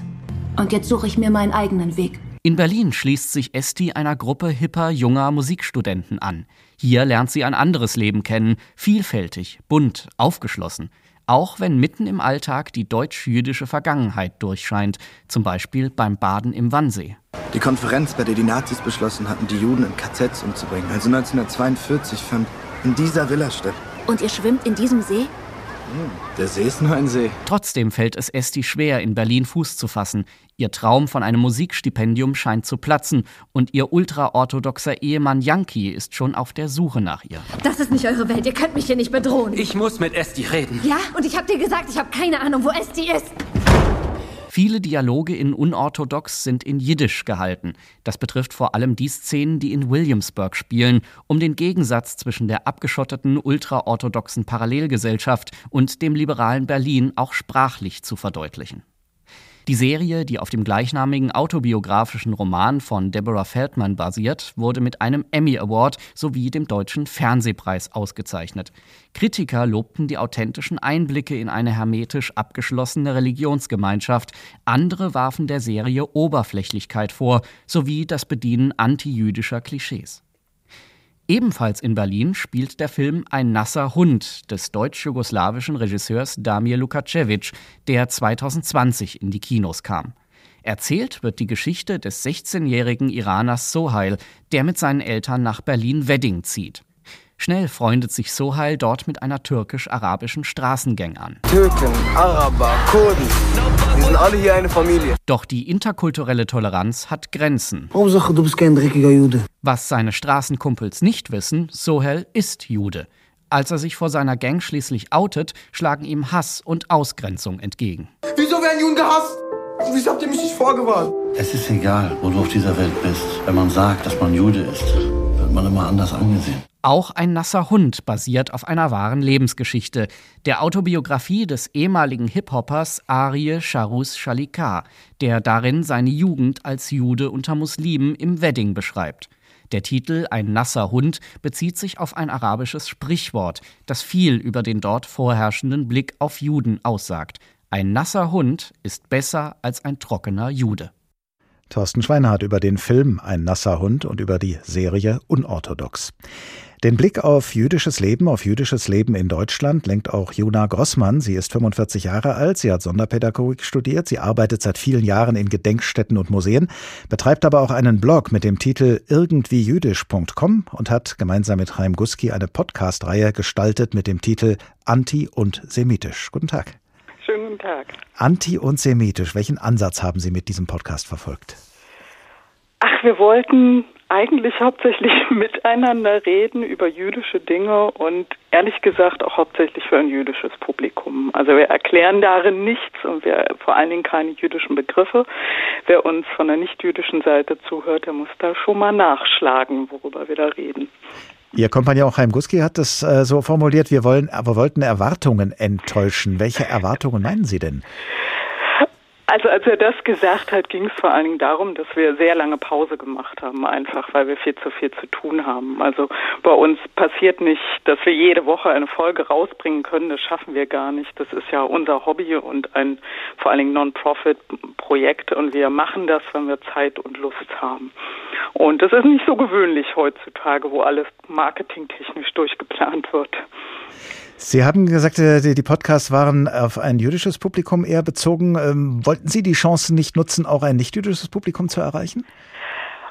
Und jetzt suche ich mir meinen eigenen Weg. In Berlin schließt sich Esti einer Gruppe hipper junger Musikstudenten an. Hier lernt sie ein anderes Leben kennen, vielfältig, bunt, aufgeschlossen. auch wenn mitten im Alltag die deutsch-jüdische Vergangenheit durchscheint, zum Beispiel beim Baden im Wannsee. Die Konferenz, bei der die Nazis beschlossen hatten, die Juden in KZs umzubringen, also 1942, fand in dieser Villa statt. Und ihr schwimmt in diesem See? Der See ist nur ein See. Trotzdem fällt es Esti schwer, in Berlin Fuß zu fassen. Ihr Traum von einem Musikstipendium scheint zu platzen und ihr ultraorthodoxer Ehemann Yankee ist schon auf der Suche nach ihr. Das ist nicht eure Welt. Ihr könnt mich hier nicht bedrohen. Ich muss mit Esti reden. Ja, und ich hab dir gesagt, ich habe keine Ahnung, wo Esti ist. Viele Dialoge in Unorthodox sind in Jiddisch gehalten. Das betrifft vor allem die Szenen, die in Williamsburg spielen, um den Gegensatz zwischen der abgeschotteten ultraorthodoxen Parallelgesellschaft und dem liberalen Berlin auch sprachlich zu verdeutlichen. Die Serie, die auf dem gleichnamigen autobiografischen Roman von Deborah Feldman basiert, wurde mit einem Emmy Award sowie dem Deutschen Fernsehpreis ausgezeichnet. Kritiker lobten die authentischen Einblicke in eine hermetisch abgeschlossene Religionsgemeinschaft, andere warfen der Serie Oberflächlichkeit vor, sowie das Bedienen antijüdischer Klischees. Ebenfalls in Berlin spielt der Film Ein nasser Hund des deutsch-jugoslawischen Regisseurs Damir Lukacevic, der 2020 in die Kinos kam. Erzählt wird die Geschichte des 16-jährigen Iraners Sohail, der mit seinen Eltern nach Berlin-Wedding zieht. Schnell freundet sich Sohail dort mit einer türkisch-arabischen Straßengang an. Türken, Araber, Kurden, wir sind alle hier eine Familie. Doch die interkulturelle Toleranz hat Grenzen. Hauptsache, du bist kein dreckiger Jude. Was seine Straßenkumpels nicht wissen, Sohail ist Jude. Als er sich vor seiner Gang schließlich outet, schlagen ihm Hass und Ausgrenzung entgegen. Wieso werden Juden gehasst? Wieso habt ihr mich nicht vorgewarnt? Es ist egal, wo du auf dieser Welt bist. Wenn man sagt, dass man Jude ist, man immer anders angesehen. Auch ein nasser Hund basiert auf einer wahren Lebensgeschichte, der Autobiografie des ehemaligen Hip-Hoppers Arie Sharus Shalikar, der darin seine Jugend als Jude unter Muslimen im Wedding beschreibt. Der Titel Ein nasser Hund bezieht sich auf ein arabisches Sprichwort, das viel über den dort vorherrschenden Blick auf Juden aussagt. Ein nasser Hund ist besser als ein trockener Jude. Thorsten Schweinhardt über den Film Ein nasser Hund und über die Serie Unorthodox. Den Blick auf jüdisches Leben, auf jüdisches Leben in Deutschland lenkt auch Juna Grossmann. Sie ist 45 Jahre alt, sie hat Sonderpädagogik studiert, sie arbeitet seit vielen Jahren in Gedenkstätten und Museen, betreibt aber auch einen Blog mit dem Titel irgendwiejüdisch.com und hat gemeinsam mit Chaim Guski eine Podcast-Reihe gestaltet mit dem Titel Anti und Semitisch. Guten Tag. Schönen guten Tag. Anti und Semitisch, welchen Ansatz haben Sie mit diesem Podcast verfolgt? Ach, wir wollten eigentlich hauptsächlich <laughs> miteinander reden über jüdische Dinge und ehrlich gesagt auch hauptsächlich für ein jüdisches Publikum. Also wir erklären darin nichts und wir vor allen Dingen keine jüdischen Begriffe. Wer uns von der nicht-jüdischen Seite zuhört, der muss da schon mal nachschlagen, worüber wir da reden. Ihr Kompagnon Chaim Guski hat das äh, so formuliert, wir wollen, aber wollten Erwartungen enttäuschen. Welche Erwartungen meinen Sie denn? Also als er das gesagt hat, ging es vor allen Dingen darum, dass wir sehr lange Pause gemacht haben, einfach weil wir viel zu viel zu tun haben. Also bei uns passiert nicht, dass wir jede Woche eine Folge rausbringen können, das schaffen wir gar nicht. Das ist ja unser Hobby und ein vor allen Dingen Non-Profit-Projekt und wir machen das, wenn wir Zeit und Lust haben. Und das ist nicht so gewöhnlich heutzutage, wo alles marketingtechnisch durchgeplant wird. Sie haben gesagt, äh, die Podcasts waren auf ein jüdisches Publikum eher bezogen. Ähm, wollten Sie die Chance nicht nutzen, auch ein nicht-jüdisches Publikum zu erreichen?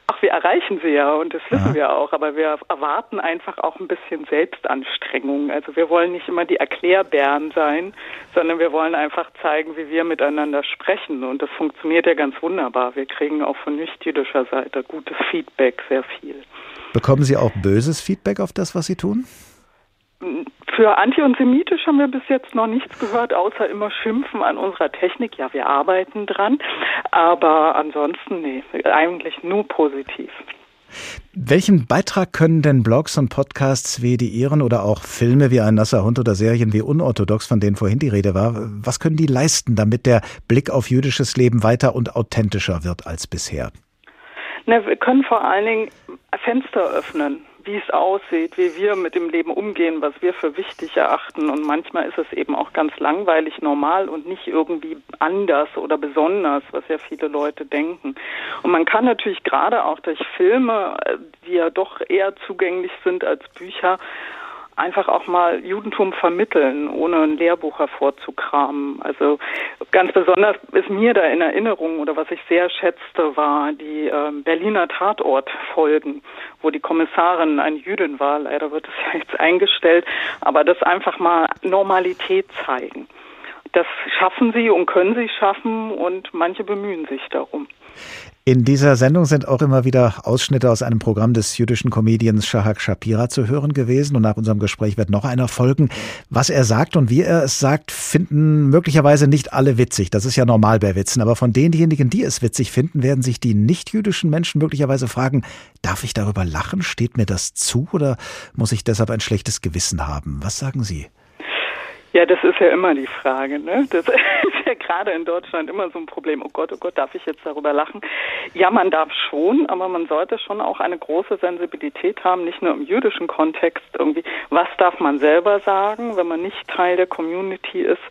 Ach, wir erreichen sie ja und das wissen ja. wir auch, aber wir erwarten einfach auch ein bisschen Selbstanstrengung. Also wir wollen nicht immer die Erklärbären sein, sondern wir wollen einfach zeigen, wie wir miteinander sprechen und das funktioniert ja ganz wunderbar. Wir kriegen auch von nicht-jüdischer Seite gutes Feedback, sehr viel. Bekommen Sie auch böses Feedback auf das, was Sie tun? Für anti- und semitisch haben wir bis jetzt noch nichts gehört, außer immer Schimpfen an unserer Technik. Ja, wir arbeiten dran, aber ansonsten, nee, eigentlich nur positiv. Welchen Beitrag können denn Blogs und Podcasts wie die Ihren oder auch Filme wie ein nasser Hund oder Serien wie Unorthodox, von denen vorhin die Rede war, was können die leisten, damit der Blick auf jüdisches Leben weiter und authentischer wird als bisher? Na, wir können vor allen Dingen Fenster öffnen wie es aussieht, wie wir mit dem Leben umgehen, was wir für wichtig erachten. Und manchmal ist es eben auch ganz langweilig normal und nicht irgendwie anders oder besonders, was ja viele Leute denken. Und man kann natürlich gerade auch durch Filme, die ja doch eher zugänglich sind als Bücher, einfach auch mal Judentum vermitteln, ohne ein Lehrbuch hervorzukramen. Also ganz besonders ist mir da in Erinnerung oder was ich sehr schätzte, war die äh, Berliner Tatortfolgen, wo die Kommissarin eine Jüdin war. Leider wird es <laughs> ja jetzt eingestellt, aber das einfach mal Normalität zeigen. Das schaffen sie und können sie schaffen und manche bemühen sich darum. In dieser Sendung sind auch immer wieder Ausschnitte aus einem Programm des jüdischen Comedians Shahak Shapira zu hören gewesen. Und nach unserem Gespräch wird noch einer folgen. Was er sagt und wie er es sagt, finden möglicherweise nicht alle witzig. Das ist ja normal bei Witzen. Aber von denjenigen, die es witzig finden, werden sich die nicht-jüdischen Menschen möglicherweise fragen, darf ich darüber lachen? Steht mir das zu? Oder muss ich deshalb ein schlechtes Gewissen haben? Was sagen Sie? Ja, das ist ja immer die Frage. Ne? Das <laughs> ist ja gerade in Deutschland immer so ein Problem. Oh Gott, oh Gott, darf ich jetzt darüber lachen? Ja, man darf schon, aber man sollte schon auch eine große Sensibilität haben, nicht nur im jüdischen Kontext irgendwie. Was darf man selber sagen, wenn man nicht Teil der Community ist?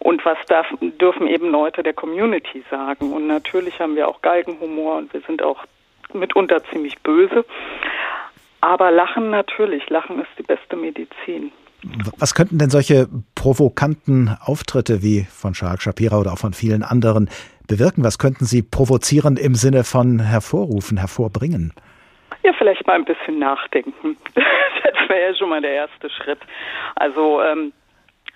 Und was darf, dürfen eben Leute der Community sagen? Und natürlich haben wir auch Galgenhumor und wir sind auch mitunter ziemlich böse. Aber Lachen natürlich, Lachen ist die beste Medizin. Was könnten denn solche provokanten Auftritte wie von Shark Shapira oder auch von vielen anderen bewirken? Was könnten sie provozieren im Sinne von hervorrufen, hervorbringen? Ja, vielleicht mal ein bisschen nachdenken. <laughs> Das wäre ja schon mal der erste Schritt. Also ähm,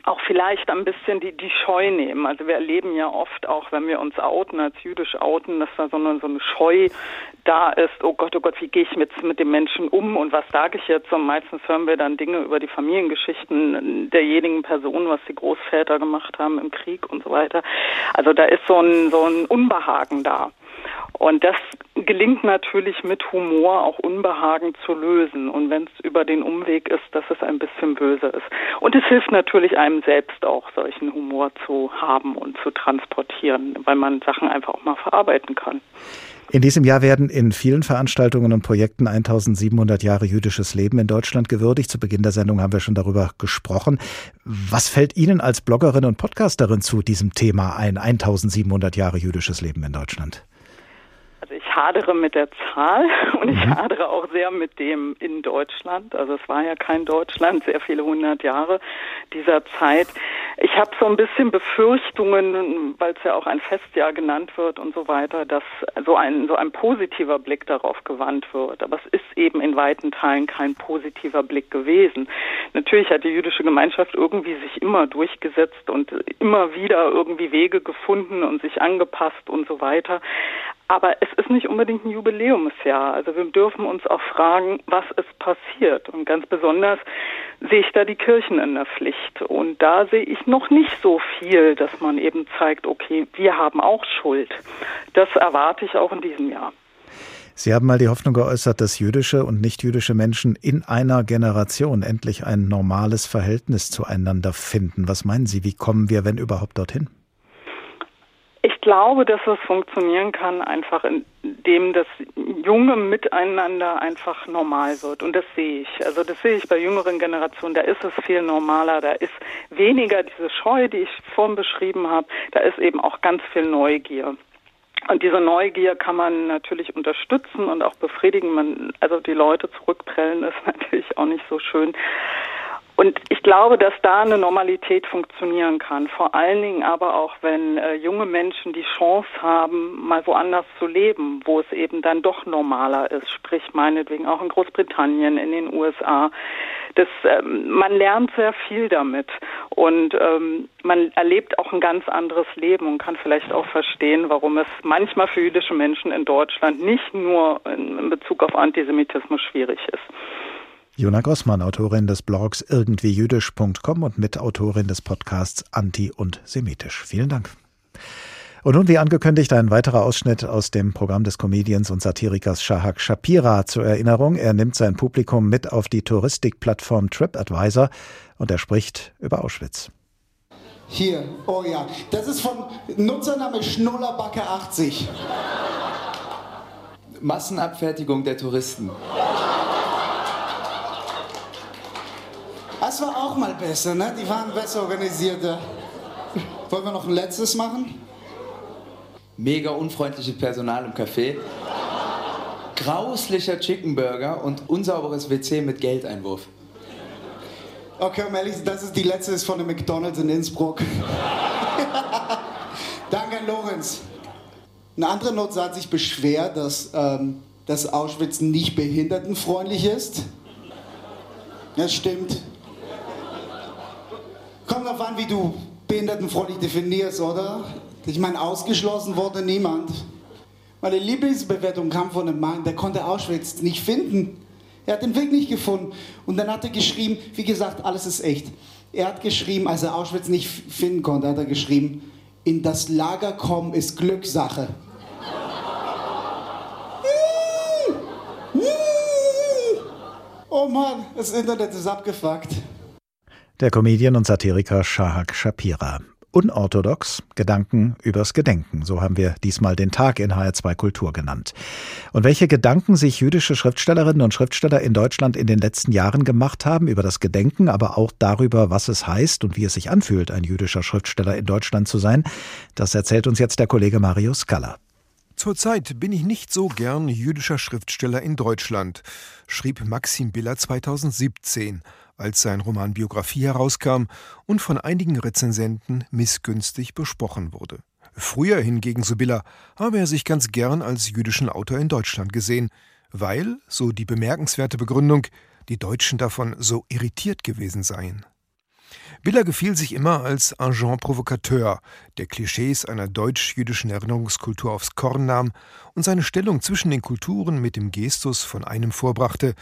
auch vielleicht ein bisschen die, die Scheu nehmen. Also wir erleben ja oft auch, wenn wir uns outen, als jüdisch outen, dass da so eine, so eine Scheu da ist, oh Gott, oh Gott, wie gehe ich mit, mit dem Menschen um und was sage ich jetzt? Und meistens hören wir dann Dinge über die Familiengeschichten derjenigen Personen, was die Großväter gemacht haben im Krieg und so weiter. Also da ist so ein, so ein Unbehagen da. Und das gelingt natürlich mit Humor auch Unbehagen zu lösen. Und wenn es über den Umweg ist, dass es ein bisschen böse ist. Und es hilft natürlich einem selbst auch, solchen Humor zu haben und zu transportieren, weil man Sachen einfach auch mal verarbeiten kann. In diesem Jahr werden in vielen Veranstaltungen und Projekten 1700 Jahre jüdisches Leben in Deutschland gewürdigt. Zu Beginn der Sendung haben wir schon darüber gesprochen. Was fällt Ihnen als Bloggerin und Podcasterin zu diesem Thema ein 1700 Jahre jüdisches Leben in Deutschland? Ich hadere mit der Zahl <laughs> und ich mhm. hadere auch sehr mit dem in Deutschland. Also es war ja kein Deutschland, sehr viele hundert Jahre dieser Zeit. Ich habe so ein bisschen Befürchtungen, weil es ja auch ein Festjahr genannt wird und so weiter, dass so ein, so ein positiver Blick darauf gewandt wird. Aber es ist eben in weiten Teilen kein positiver Blick gewesen. Natürlich hat die jüdische Gemeinschaft irgendwie sich immer durchgesetzt und immer wieder irgendwie Wege gefunden und sich angepasst und so weiter. Aber es ist nicht unbedingt ein Jubiläumsjahr. Also wir dürfen uns auch fragen, was ist passiert. Und ganz besonders sehe ich da die Kirchen in der Pflicht. Und da sehe ich noch nicht so viel, dass man eben zeigt, okay, wir haben auch Schuld. Das erwarte ich auch in diesem Jahr. Sie haben mal die Hoffnung geäußert, dass jüdische und nichtjüdische Menschen in einer Generation endlich ein normales Verhältnis zueinander finden. Was meinen Sie, wie kommen wir, wenn überhaupt, dorthin? Ich glaube, dass es funktionieren kann, einfach indem das junge Miteinander einfach normal wird. Und das sehe ich. Also das sehe ich bei jüngeren Generationen. Da ist es viel normaler. Da ist weniger diese Scheu, die ich vorhin beschrieben habe. Da ist eben auch ganz viel Neugier. Und diese Neugier kann man natürlich unterstützen und auch befriedigen. Man, also die Leute zurückprellen ist <laughs> natürlich auch nicht so schön. Und ich glaube, dass da eine Normalität funktionieren kann. Vor allen Dingen aber auch, wenn äh, junge Menschen die Chance haben, mal woanders zu leben, wo es eben dann doch normaler ist. Sprich, meinetwegen auch in Großbritannien, in den USA. Das, ähm, man lernt sehr viel damit. Und ähm, man erlebt auch ein ganz anderes Leben und kann vielleicht auch verstehen, warum es manchmal für jüdische Menschen in Deutschland nicht nur in, in Bezug auf Antisemitismus schwierig ist. Jona Grossmann, Autorin des Blogs irgendwiejüdisch.com und Mitautorin des Podcasts Anti und Semitisch. Vielen Dank. Und nun, wie angekündigt, ein weiterer Ausschnitt aus dem Programm des Comedians und Satirikers Shahak Shapira zur Erinnerung. Er nimmt sein Publikum mit auf die Touristikplattform TripAdvisor und er spricht über Auschwitz. Hier, oh ja, das ist von Nutzername Schnullerbacke80. Massenabfertigung der Touristen. Das war auch mal besser, ne? Die waren besser organisiert. Wollen wir noch ein letztes machen? Mega unfreundliches Personal im Café. Grauslicher Chickenburger und unsauberes WC mit Geldeinwurf. Okay, um ehrlich, das ist die letzte ist von dem McDonalds in Innsbruck. <laughs> Danke an Lorenz. Ein anderer Nutzer hat sich beschwert, dass, ähm, dass Auschwitz nicht behindertenfreundlich ist. Das stimmt. Kommt darauf an, wie du behindertenfreundlich definierst, oder? Ich meine, ausgeschlossen wurde niemand. Meine Lieblingsbewertung kam von einem Mann, der konnte Auschwitz nicht finden. Er hat den Weg nicht gefunden. Und dann hat er geschrieben, wie gesagt, alles ist echt. Er hat geschrieben, als er Auschwitz nicht finden konnte, hat er geschrieben, in das Lager kommen ist Glückssache. Oh Mann, das Internet ist abgefuckt. Der Comedian und Satiriker Shahak Shapira. Unorthodox, Gedanken übers Gedenken. So haben wir diesmal den Tag in HR2 Kultur genannt. Und welche Gedanken sich jüdische Schriftstellerinnen und Schriftsteller in Deutschland in den letzten Jahren gemacht haben über das Gedenken, aber auch darüber, was es heißt und wie es sich anfühlt, ein jüdischer Schriftsteller in Deutschland zu sein, das erzählt uns jetzt der Kollege Mario Scala. Zurzeit bin ich nicht so gern jüdischer Schriftsteller in Deutschland, schrieb Maxim Biller 2017 als sein Roman Biografie herauskam und von einigen Rezensenten missgünstig besprochen wurde. Früher hingegen, so Biller, habe er sich ganz gern als jüdischen Autor in Deutschland gesehen, weil, so die bemerkenswerte Begründung, die Deutschen davon so irritiert gewesen seien. Biller gefiel sich immer als Agent Provocateur, der Klischees einer deutsch-jüdischen Erinnerungskultur aufs Korn nahm und seine Stellung zwischen den Kulturen mit dem Gestus von einem vorbrachte,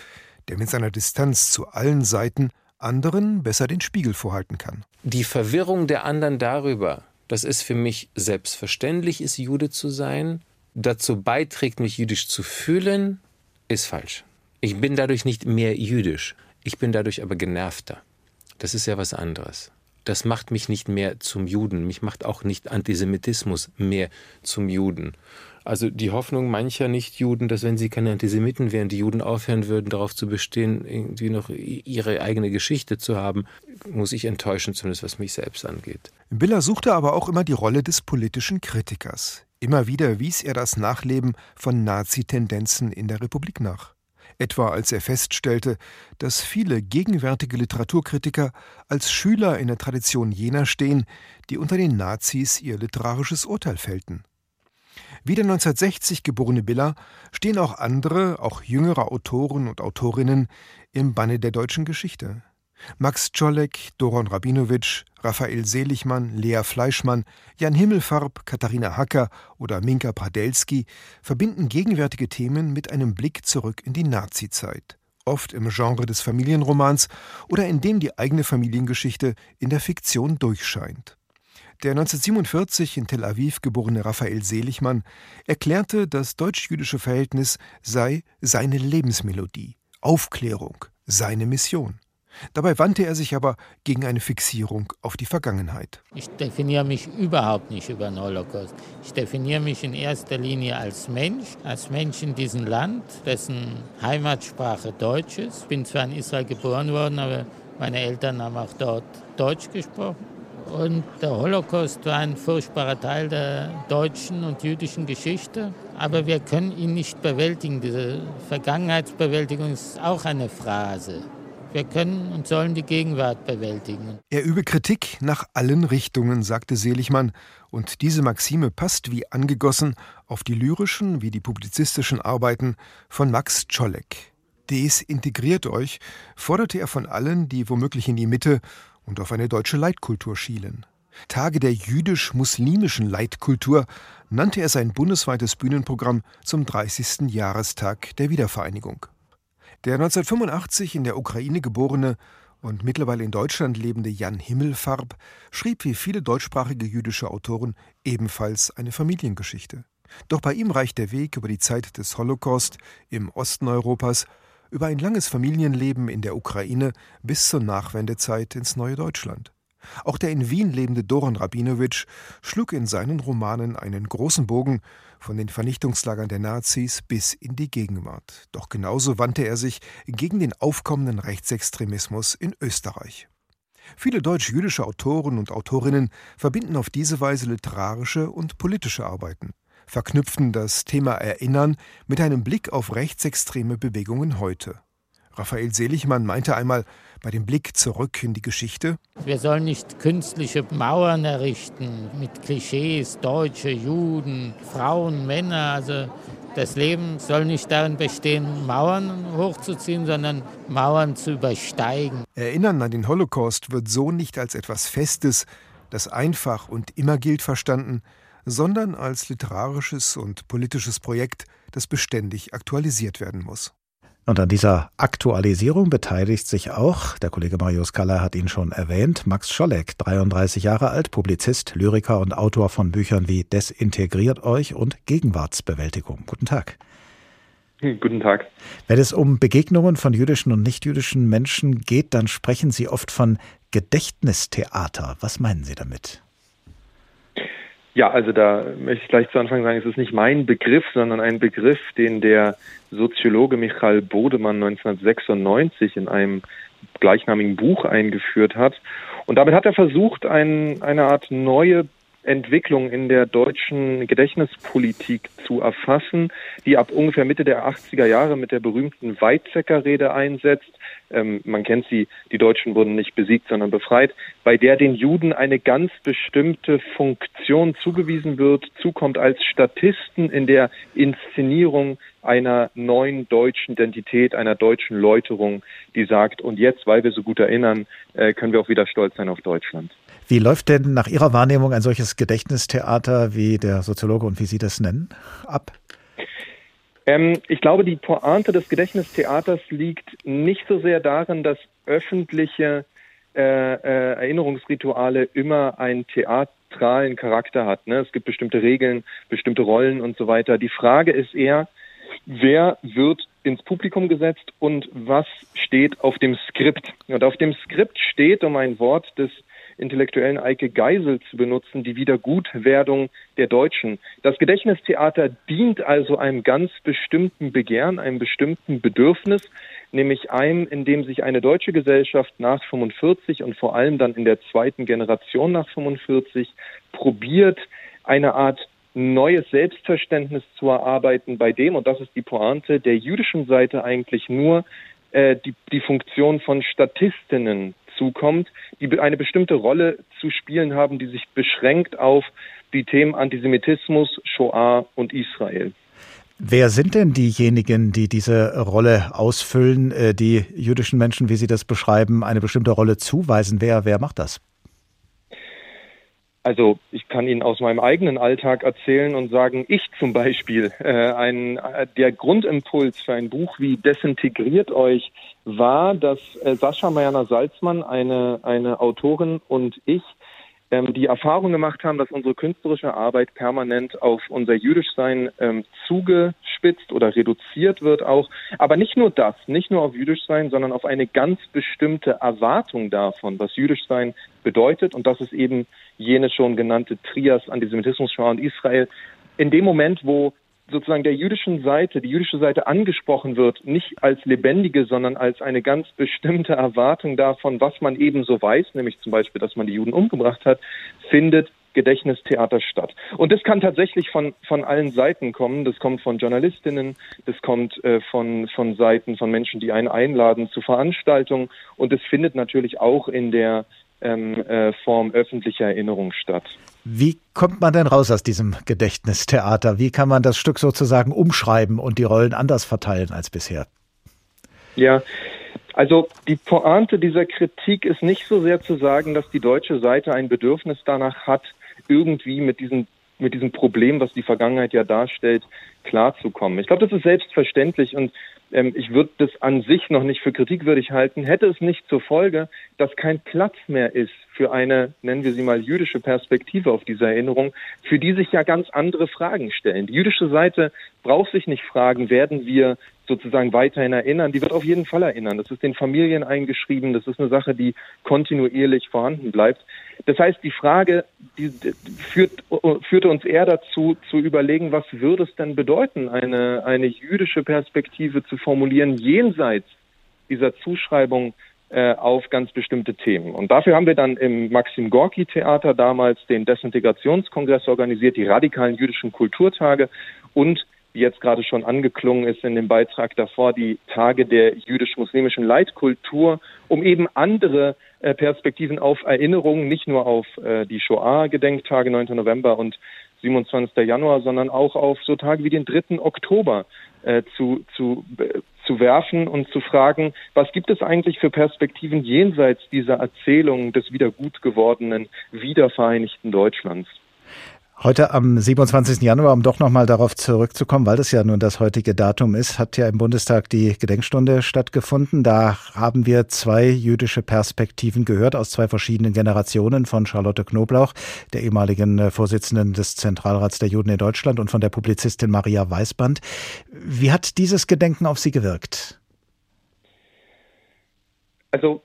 der mit seiner Distanz zu allen Seiten anderen besser den Spiegel vorhalten kann. Die Verwirrung der anderen darüber, dass es für mich selbstverständlich ist, Jude zu sein, dazu beiträgt, mich jüdisch zu fühlen, ist falsch. Ich bin dadurch nicht mehr jüdisch, ich bin dadurch aber genervter. Das ist ja was anderes. Das macht mich nicht mehr zum Juden, mich macht auch nicht Antisemitismus mehr zum Juden. Also die Hoffnung mancher Nichtjuden, dass wenn sie keine Antisemiten wären, die Juden aufhören würden, darauf zu bestehen, irgendwie noch ihre eigene Geschichte zu haben, muss ich enttäuschen, zumindest was mich selbst angeht. Biller suchte aber auch immer die Rolle des politischen Kritikers. Immer wieder wies er das Nachleben von Nazi-Tendenzen in der Republik nach. Etwa als er feststellte, dass viele gegenwärtige Literaturkritiker als Schüler in der Tradition jener stehen, die unter den Nazis ihr literarisches Urteil fällten. Wie der 1960 geborene Biller stehen auch andere, auch jüngere Autoren und Autorinnen im Banne der deutschen Geschichte. Max Czolek, Doron Rabinowitsch, Raphael Seligmann, Lea Fleischmann, Jan Himmelfarb, Katharina Hacker oder Minka Pradelski verbinden gegenwärtige Themen mit einem Blick zurück in die Nazizeit, oft im Genre des Familienromans oder in dem die eigene Familiengeschichte in der Fiktion durchscheint. Der 1947 in Tel Aviv geborene Raphael Seligmann erklärte, das deutsch-jüdische Verhältnis sei seine Lebensmelodie, Aufklärung, seine Mission. Dabei wandte er sich aber gegen eine Fixierung auf die Vergangenheit. Ich definiere mich überhaupt nicht über den Holocaust. Ich definiere mich in erster Linie als Mensch, als Mensch in diesem Land, dessen Heimatsprache Deutsch ist. Ich bin zwar in Israel geboren worden, aber meine Eltern haben auch dort Deutsch gesprochen. Und der Holocaust war ein furchtbarer Teil der deutschen und jüdischen Geschichte. Aber wir können ihn nicht bewältigen. Diese Vergangenheitsbewältigung ist auch eine Phrase. Wir können und sollen die Gegenwart bewältigen. Er übe Kritik nach allen Richtungen, sagte Seligmann. Und diese Maxime passt wie angegossen auf die lyrischen wie die publizistischen Arbeiten von Max Czolek. Desintegriert euch, forderte er von allen, die womöglich in die Mitte und auf eine deutsche Leitkultur schielen. Tage der jüdisch-muslimischen Leitkultur nannte er sein bundesweites Bühnenprogramm zum 30. Jahrestag der Wiedervereinigung. Der 1985 in der Ukraine geborene und mittlerweile in Deutschland lebende Jan Himmelfarb schrieb wie viele deutschsprachige jüdische Autoren ebenfalls eine Familiengeschichte. Doch bei ihm reicht der Weg über die Zeit des Holocaust im Osten Europas über ein langes Familienleben in der Ukraine bis zur Nachwendezeit ins neue Deutschland. Auch der in Wien lebende Doron Rabinowitsch schlug in seinen Romanen einen großen Bogen von den Vernichtungslagern der Nazis bis in die Gegenwart. Doch genauso wandte er sich gegen den aufkommenden Rechtsextremismus in Österreich. Viele deutsch-jüdische Autoren und Autorinnen verbinden auf diese Weise literarische und politische Arbeiten verknüpften das Thema Erinnern mit einem Blick auf rechtsextreme Bewegungen heute. Raphael Seligmann meinte einmal, bei dem Blick zurück in die Geschichte. Wir sollen nicht künstliche Mauern errichten mit Klischees, Deutsche, Juden, Frauen, Männer. Also das Leben soll nicht darin bestehen, Mauern hochzuziehen, sondern Mauern zu übersteigen. Erinnern an den Holocaust wird so nicht als etwas Festes, das einfach und immer gilt verstanden, sondern als literarisches und politisches Projekt, das beständig aktualisiert werden muss. Und an dieser Aktualisierung beteiligt sich auch, der Kollege Marius Kaller hat ihn schon erwähnt, Max Scholleck, 33 Jahre alt, Publizist, Lyriker und Autor von Büchern wie Desintegriert euch und Gegenwartsbewältigung. Guten Tag. Guten Tag. Wenn es um Begegnungen von jüdischen und nichtjüdischen Menschen geht, dann sprechen Sie oft von Gedächtnistheater. Was meinen Sie damit? Ja, also da möchte ich gleich zu Anfang sagen, es ist nicht mein Begriff, sondern ein Begriff, den der Soziologe Michael Bodemann 1996 in einem gleichnamigen Buch eingeführt hat. Und damit hat er versucht, ein, eine Art neue Entwicklung in der deutschen Gedächtnispolitik zu erfassen, die ab ungefähr Mitte der 80er Jahre mit der berühmten Weizsäcker-Rede einsetzt. Ähm, man kennt sie, die Deutschen wurden nicht besiegt, sondern befreit, bei der den Juden eine ganz bestimmte Funktion zugewiesen wird, zukommt als Statisten in der Inszenierung einer neuen deutschen Identität, einer deutschen Läuterung, die sagt, und jetzt, weil wir so gut erinnern, äh, können wir auch wieder stolz sein auf Deutschland. Wie läuft denn nach Ihrer Wahrnehmung ein solches Gedächtnistheater, wie der Soziologe und wie Sie das nennen, ab? Ähm, ich glaube, die Pointe des Gedächtnistheaters liegt nicht so sehr darin, dass öffentliche äh, äh, Erinnerungsrituale immer einen theatralen Charakter hat. Ne? Es gibt bestimmte Regeln, bestimmte Rollen und so weiter. Die Frage ist eher, wer wird ins Publikum gesetzt und was steht auf dem Skript? Und auf dem Skript steht, um ein Wort des intellektuellen Eike Geisel zu benutzen, die Wiedergutwerdung der Deutschen. Das Gedächtnistheater dient also einem ganz bestimmten Begehren, einem bestimmten Bedürfnis, nämlich einem, in dem sich eine deutsche Gesellschaft nach 45 und vor allem dann in der zweiten Generation nach 45 probiert, eine Art neues Selbstverständnis zu erarbeiten, bei dem, und das ist die Pointe, der jüdischen Seite eigentlich nur äh, die, die Funktion von Statistinnen zukommt, die eine bestimmte Rolle zu spielen haben, die sich beschränkt auf die Themen Antisemitismus, Shoah und Israel. Wer sind denn diejenigen, die diese Rolle ausfüllen, äh, die jüdischen Menschen, wie Sie das beschreiben, eine bestimmte Rolle zuweisen? Wer, wer macht das? Also ich kann Ihnen aus meinem eigenen Alltag erzählen und sagen, ich zum Beispiel, äh, ein, äh, der Grundimpuls für ein Buch wie Desintegriert euch war, dass äh, Sascha Mayana Salzmann, eine, eine Autorin und ich ähm, die Erfahrung gemacht haben, dass unsere künstlerische Arbeit permanent auf unser Jüdischsein ähm, zugespitzt oder reduziert wird auch. Aber nicht nur das, nicht nur auf Jüdischsein, sondern auf eine ganz bestimmte Erwartung davon, was Jüdischsein bedeutet. Und das ist eben jene schon genannte Trias Antisemitismus, Shoah und Israel. In dem Moment, wo sozusagen der jüdischen Seite, die jüdische Seite angesprochen wird, nicht als lebendige, sondern als eine ganz bestimmte Erwartung davon, was man eben so weiß, nämlich zum Beispiel, dass man die Juden umgebracht hat, findet Gedächtnistheater statt. Und das kann tatsächlich von, von allen Seiten kommen. Das kommt von Journalistinnen, das kommt äh, von, von Seiten von Menschen, die einen einladen zu Veranstaltungen. Und es findet natürlich auch in der ähm, äh, Form öffentlicher Erinnerung statt. Wie kommt man denn raus aus diesem Gedächtnistheater? Wie kann man das Stück sozusagen umschreiben und die Rollen anders verteilen als bisher? Ja, also die Pointe dieser Kritik ist nicht so sehr zu sagen, dass die deutsche Seite ein Bedürfnis danach hat, irgendwie mit diesem mit diesem Problem, was die Vergangenheit ja darstellt, klarzukommen. Ich glaube, das ist selbstverständlich und ähm, ich würde das an sich noch nicht für kritikwürdig halten, hätte es nicht zur Folge, dass kein Platz mehr ist für eine, nennen wir sie mal, jüdische Perspektive auf diese Erinnerung, für die sich ja ganz andere Fragen stellen. Die jüdische Seite braucht sich nicht fragen, werden wir sozusagen weiterhin erinnern. Die wird auf jeden Fall erinnern. Das ist den Familien eingeschrieben. Das ist eine Sache, die kontinuierlich vorhanden bleibt. Das heißt, die Frage die, führt, führte uns eher dazu, zu überlegen, was würde es denn bedeuten, eine, eine jüdische Perspektive zu formulieren, jenseits dieser Zuschreibung auf ganz bestimmte Themen. Und dafür haben wir dann im Maxim Gorki Theater damals den Desintegrationskongress organisiert, die radikalen jüdischen Kulturtage und wie jetzt gerade schon angeklungen ist in dem Beitrag davor, die Tage der jüdisch-muslimischen Leitkultur, um eben andere äh, Perspektiven auf Erinnerungen, nicht nur auf äh, die Shoah-Gedenktage 9. November und 27. Januar, sondern auch auf so Tage wie den 3. Oktober äh, zu, zu, äh, zu werfen und zu fragen, was gibt es eigentlich für Perspektiven jenseits dieser Erzählung des wieder gut gewordenen, wiedervereinigten Deutschlands? Heute am 27. Januar, um doch nochmal darauf zurückzukommen, weil das ja nun das heutige Datum ist, hat ja im Bundestag die Gedenkstunde stattgefunden. Da haben wir zwei jüdische Perspektiven gehört aus zwei verschiedenen Generationen von Charlotte Knoblauch, der ehemaligen äh, Vorsitzenden des Zentralrats der Juden in Deutschland und von der Publizistin Maria Weißband. Wie hat dieses Gedenken auf Sie gewirkt? Also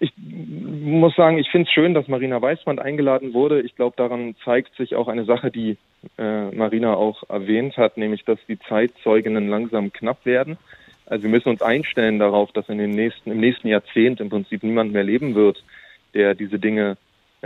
ich muss sagen, ich finde es schön, dass Marina Weißmann eingeladen wurde. Ich glaube, daran zeigt sich auch eine Sache, die äh, Marina auch erwähnt hat, nämlich, dass die Zeitzeuginnen langsam knapp werden. Also wir müssen uns einstellen darauf, dass in den nächsten, im nächsten Jahrzehnt im Prinzip niemand mehr leben wird, der diese Dinge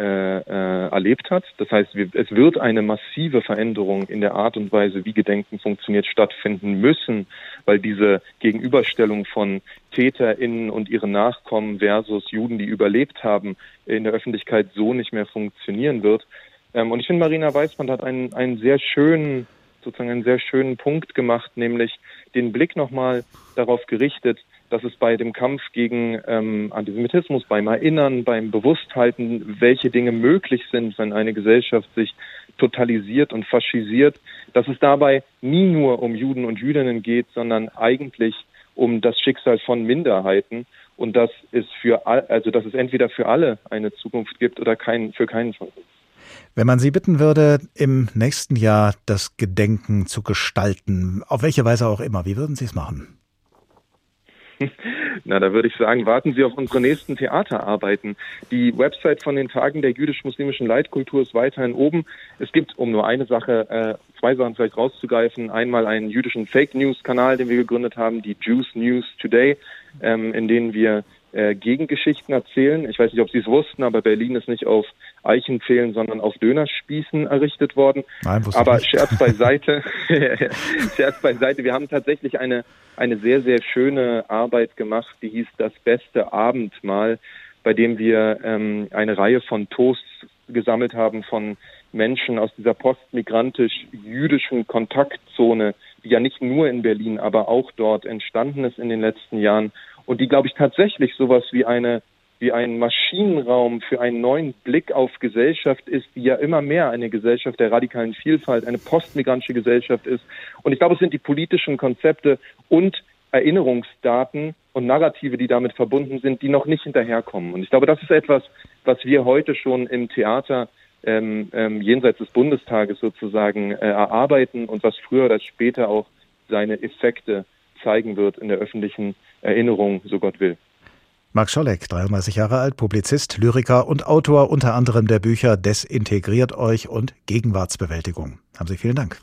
äh, äh, erlebt hat. Das heißt, wir, es wird eine massive Veränderung in der Art und Weise, wie Gedenken funktioniert, stattfinden müssen, weil diese Gegenüberstellung von TäterInnen und ihren Nachkommen versus Juden, die überlebt haben, in der Öffentlichkeit so nicht mehr funktionieren wird. Ähm, und ich finde, Marina Weißmann hat einen, einen sehr schönen, sozusagen einen sehr schönen Punkt gemacht, nämlich den Blick nochmal darauf gerichtet, dass es bei dem Kampf gegen ähm, Antisemitismus, beim Erinnern, beim Bewussthalten, welche Dinge möglich sind, wenn eine Gesellschaft sich totalisiert und faschisiert, dass es dabei nie nur um Juden und Jüdinnen geht, sondern eigentlich um das Schicksal von Minderheiten und dass es für all, also dass es entweder für alle eine Zukunft gibt oder kein, für keinen von uns. Wenn man Sie bitten würde, im nächsten Jahr das Gedenken zu gestalten, auf welche Weise auch immer, wie würden Sie es machen? <laughs> Na, da würde ich sagen, warten Sie auf unsere nächsten Theaterarbeiten. Die Website von den Tagen der jüdisch-muslimischen Leitkultur ist weiterhin oben. Es gibt, um nur eine Sache, äh, zwei Sachen vielleicht rauszugreifen. Einmal einen jüdischen Fake News Kanal, den wir gegründet haben, die Jews News Today, ähm, in denen wir äh, Gegengeschichten erzählen. Ich weiß nicht, ob Sie es wussten, aber Berlin ist nicht auf Eichenzählen, sondern auf Dönerspießen errichtet worden. Nein, aber nicht. Scherz beiseite, <laughs> <laughs> Scherz beiseite. Wir haben tatsächlich eine, eine sehr, sehr schöne Arbeit gemacht, die hieß Das beste Abendmahl, bei dem wir ähm, eine Reihe von Toasts gesammelt haben von Menschen aus dieser postmigrantisch-jüdischen Kontaktzone, die ja nicht nur in Berlin, aber auch dort entstanden ist in den letzten Jahren und die, glaube ich, tatsächlich sowas wie eine wie ein Maschinenraum für einen neuen Blick auf Gesellschaft ist, die ja immer mehr eine Gesellschaft der radikalen Vielfalt, eine postmigrantische Gesellschaft ist. Und ich glaube, es sind die politischen Konzepte und Erinnerungsdaten und Narrative, die damit verbunden sind, die noch nicht hinterherkommen. Und ich glaube, das ist etwas, was wir heute schon im Theater ähm, ähm, jenseits des Bundestages sozusagen äh, erarbeiten und was früher oder später auch seine Effekte zeigen wird in der öffentlichen Erinnerung, so Gott will. Max Scholleck, 33 Jahre alt, Publizist, Lyriker und Autor unter anderem der Bücher Desintegriert euch und Gegenwartsbewältigung. Haben Sie vielen Dank.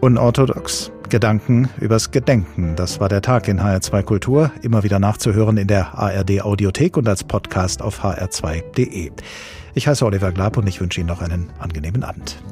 Unorthodox. Gedanken übers Gedenken. Das war der Tag in HR2 Kultur. Immer wieder nachzuhören in der ARD Audiothek und als Podcast auf hr2.de. Ich heiße Oliver Glab und ich wünsche Ihnen noch einen angenehmen Abend.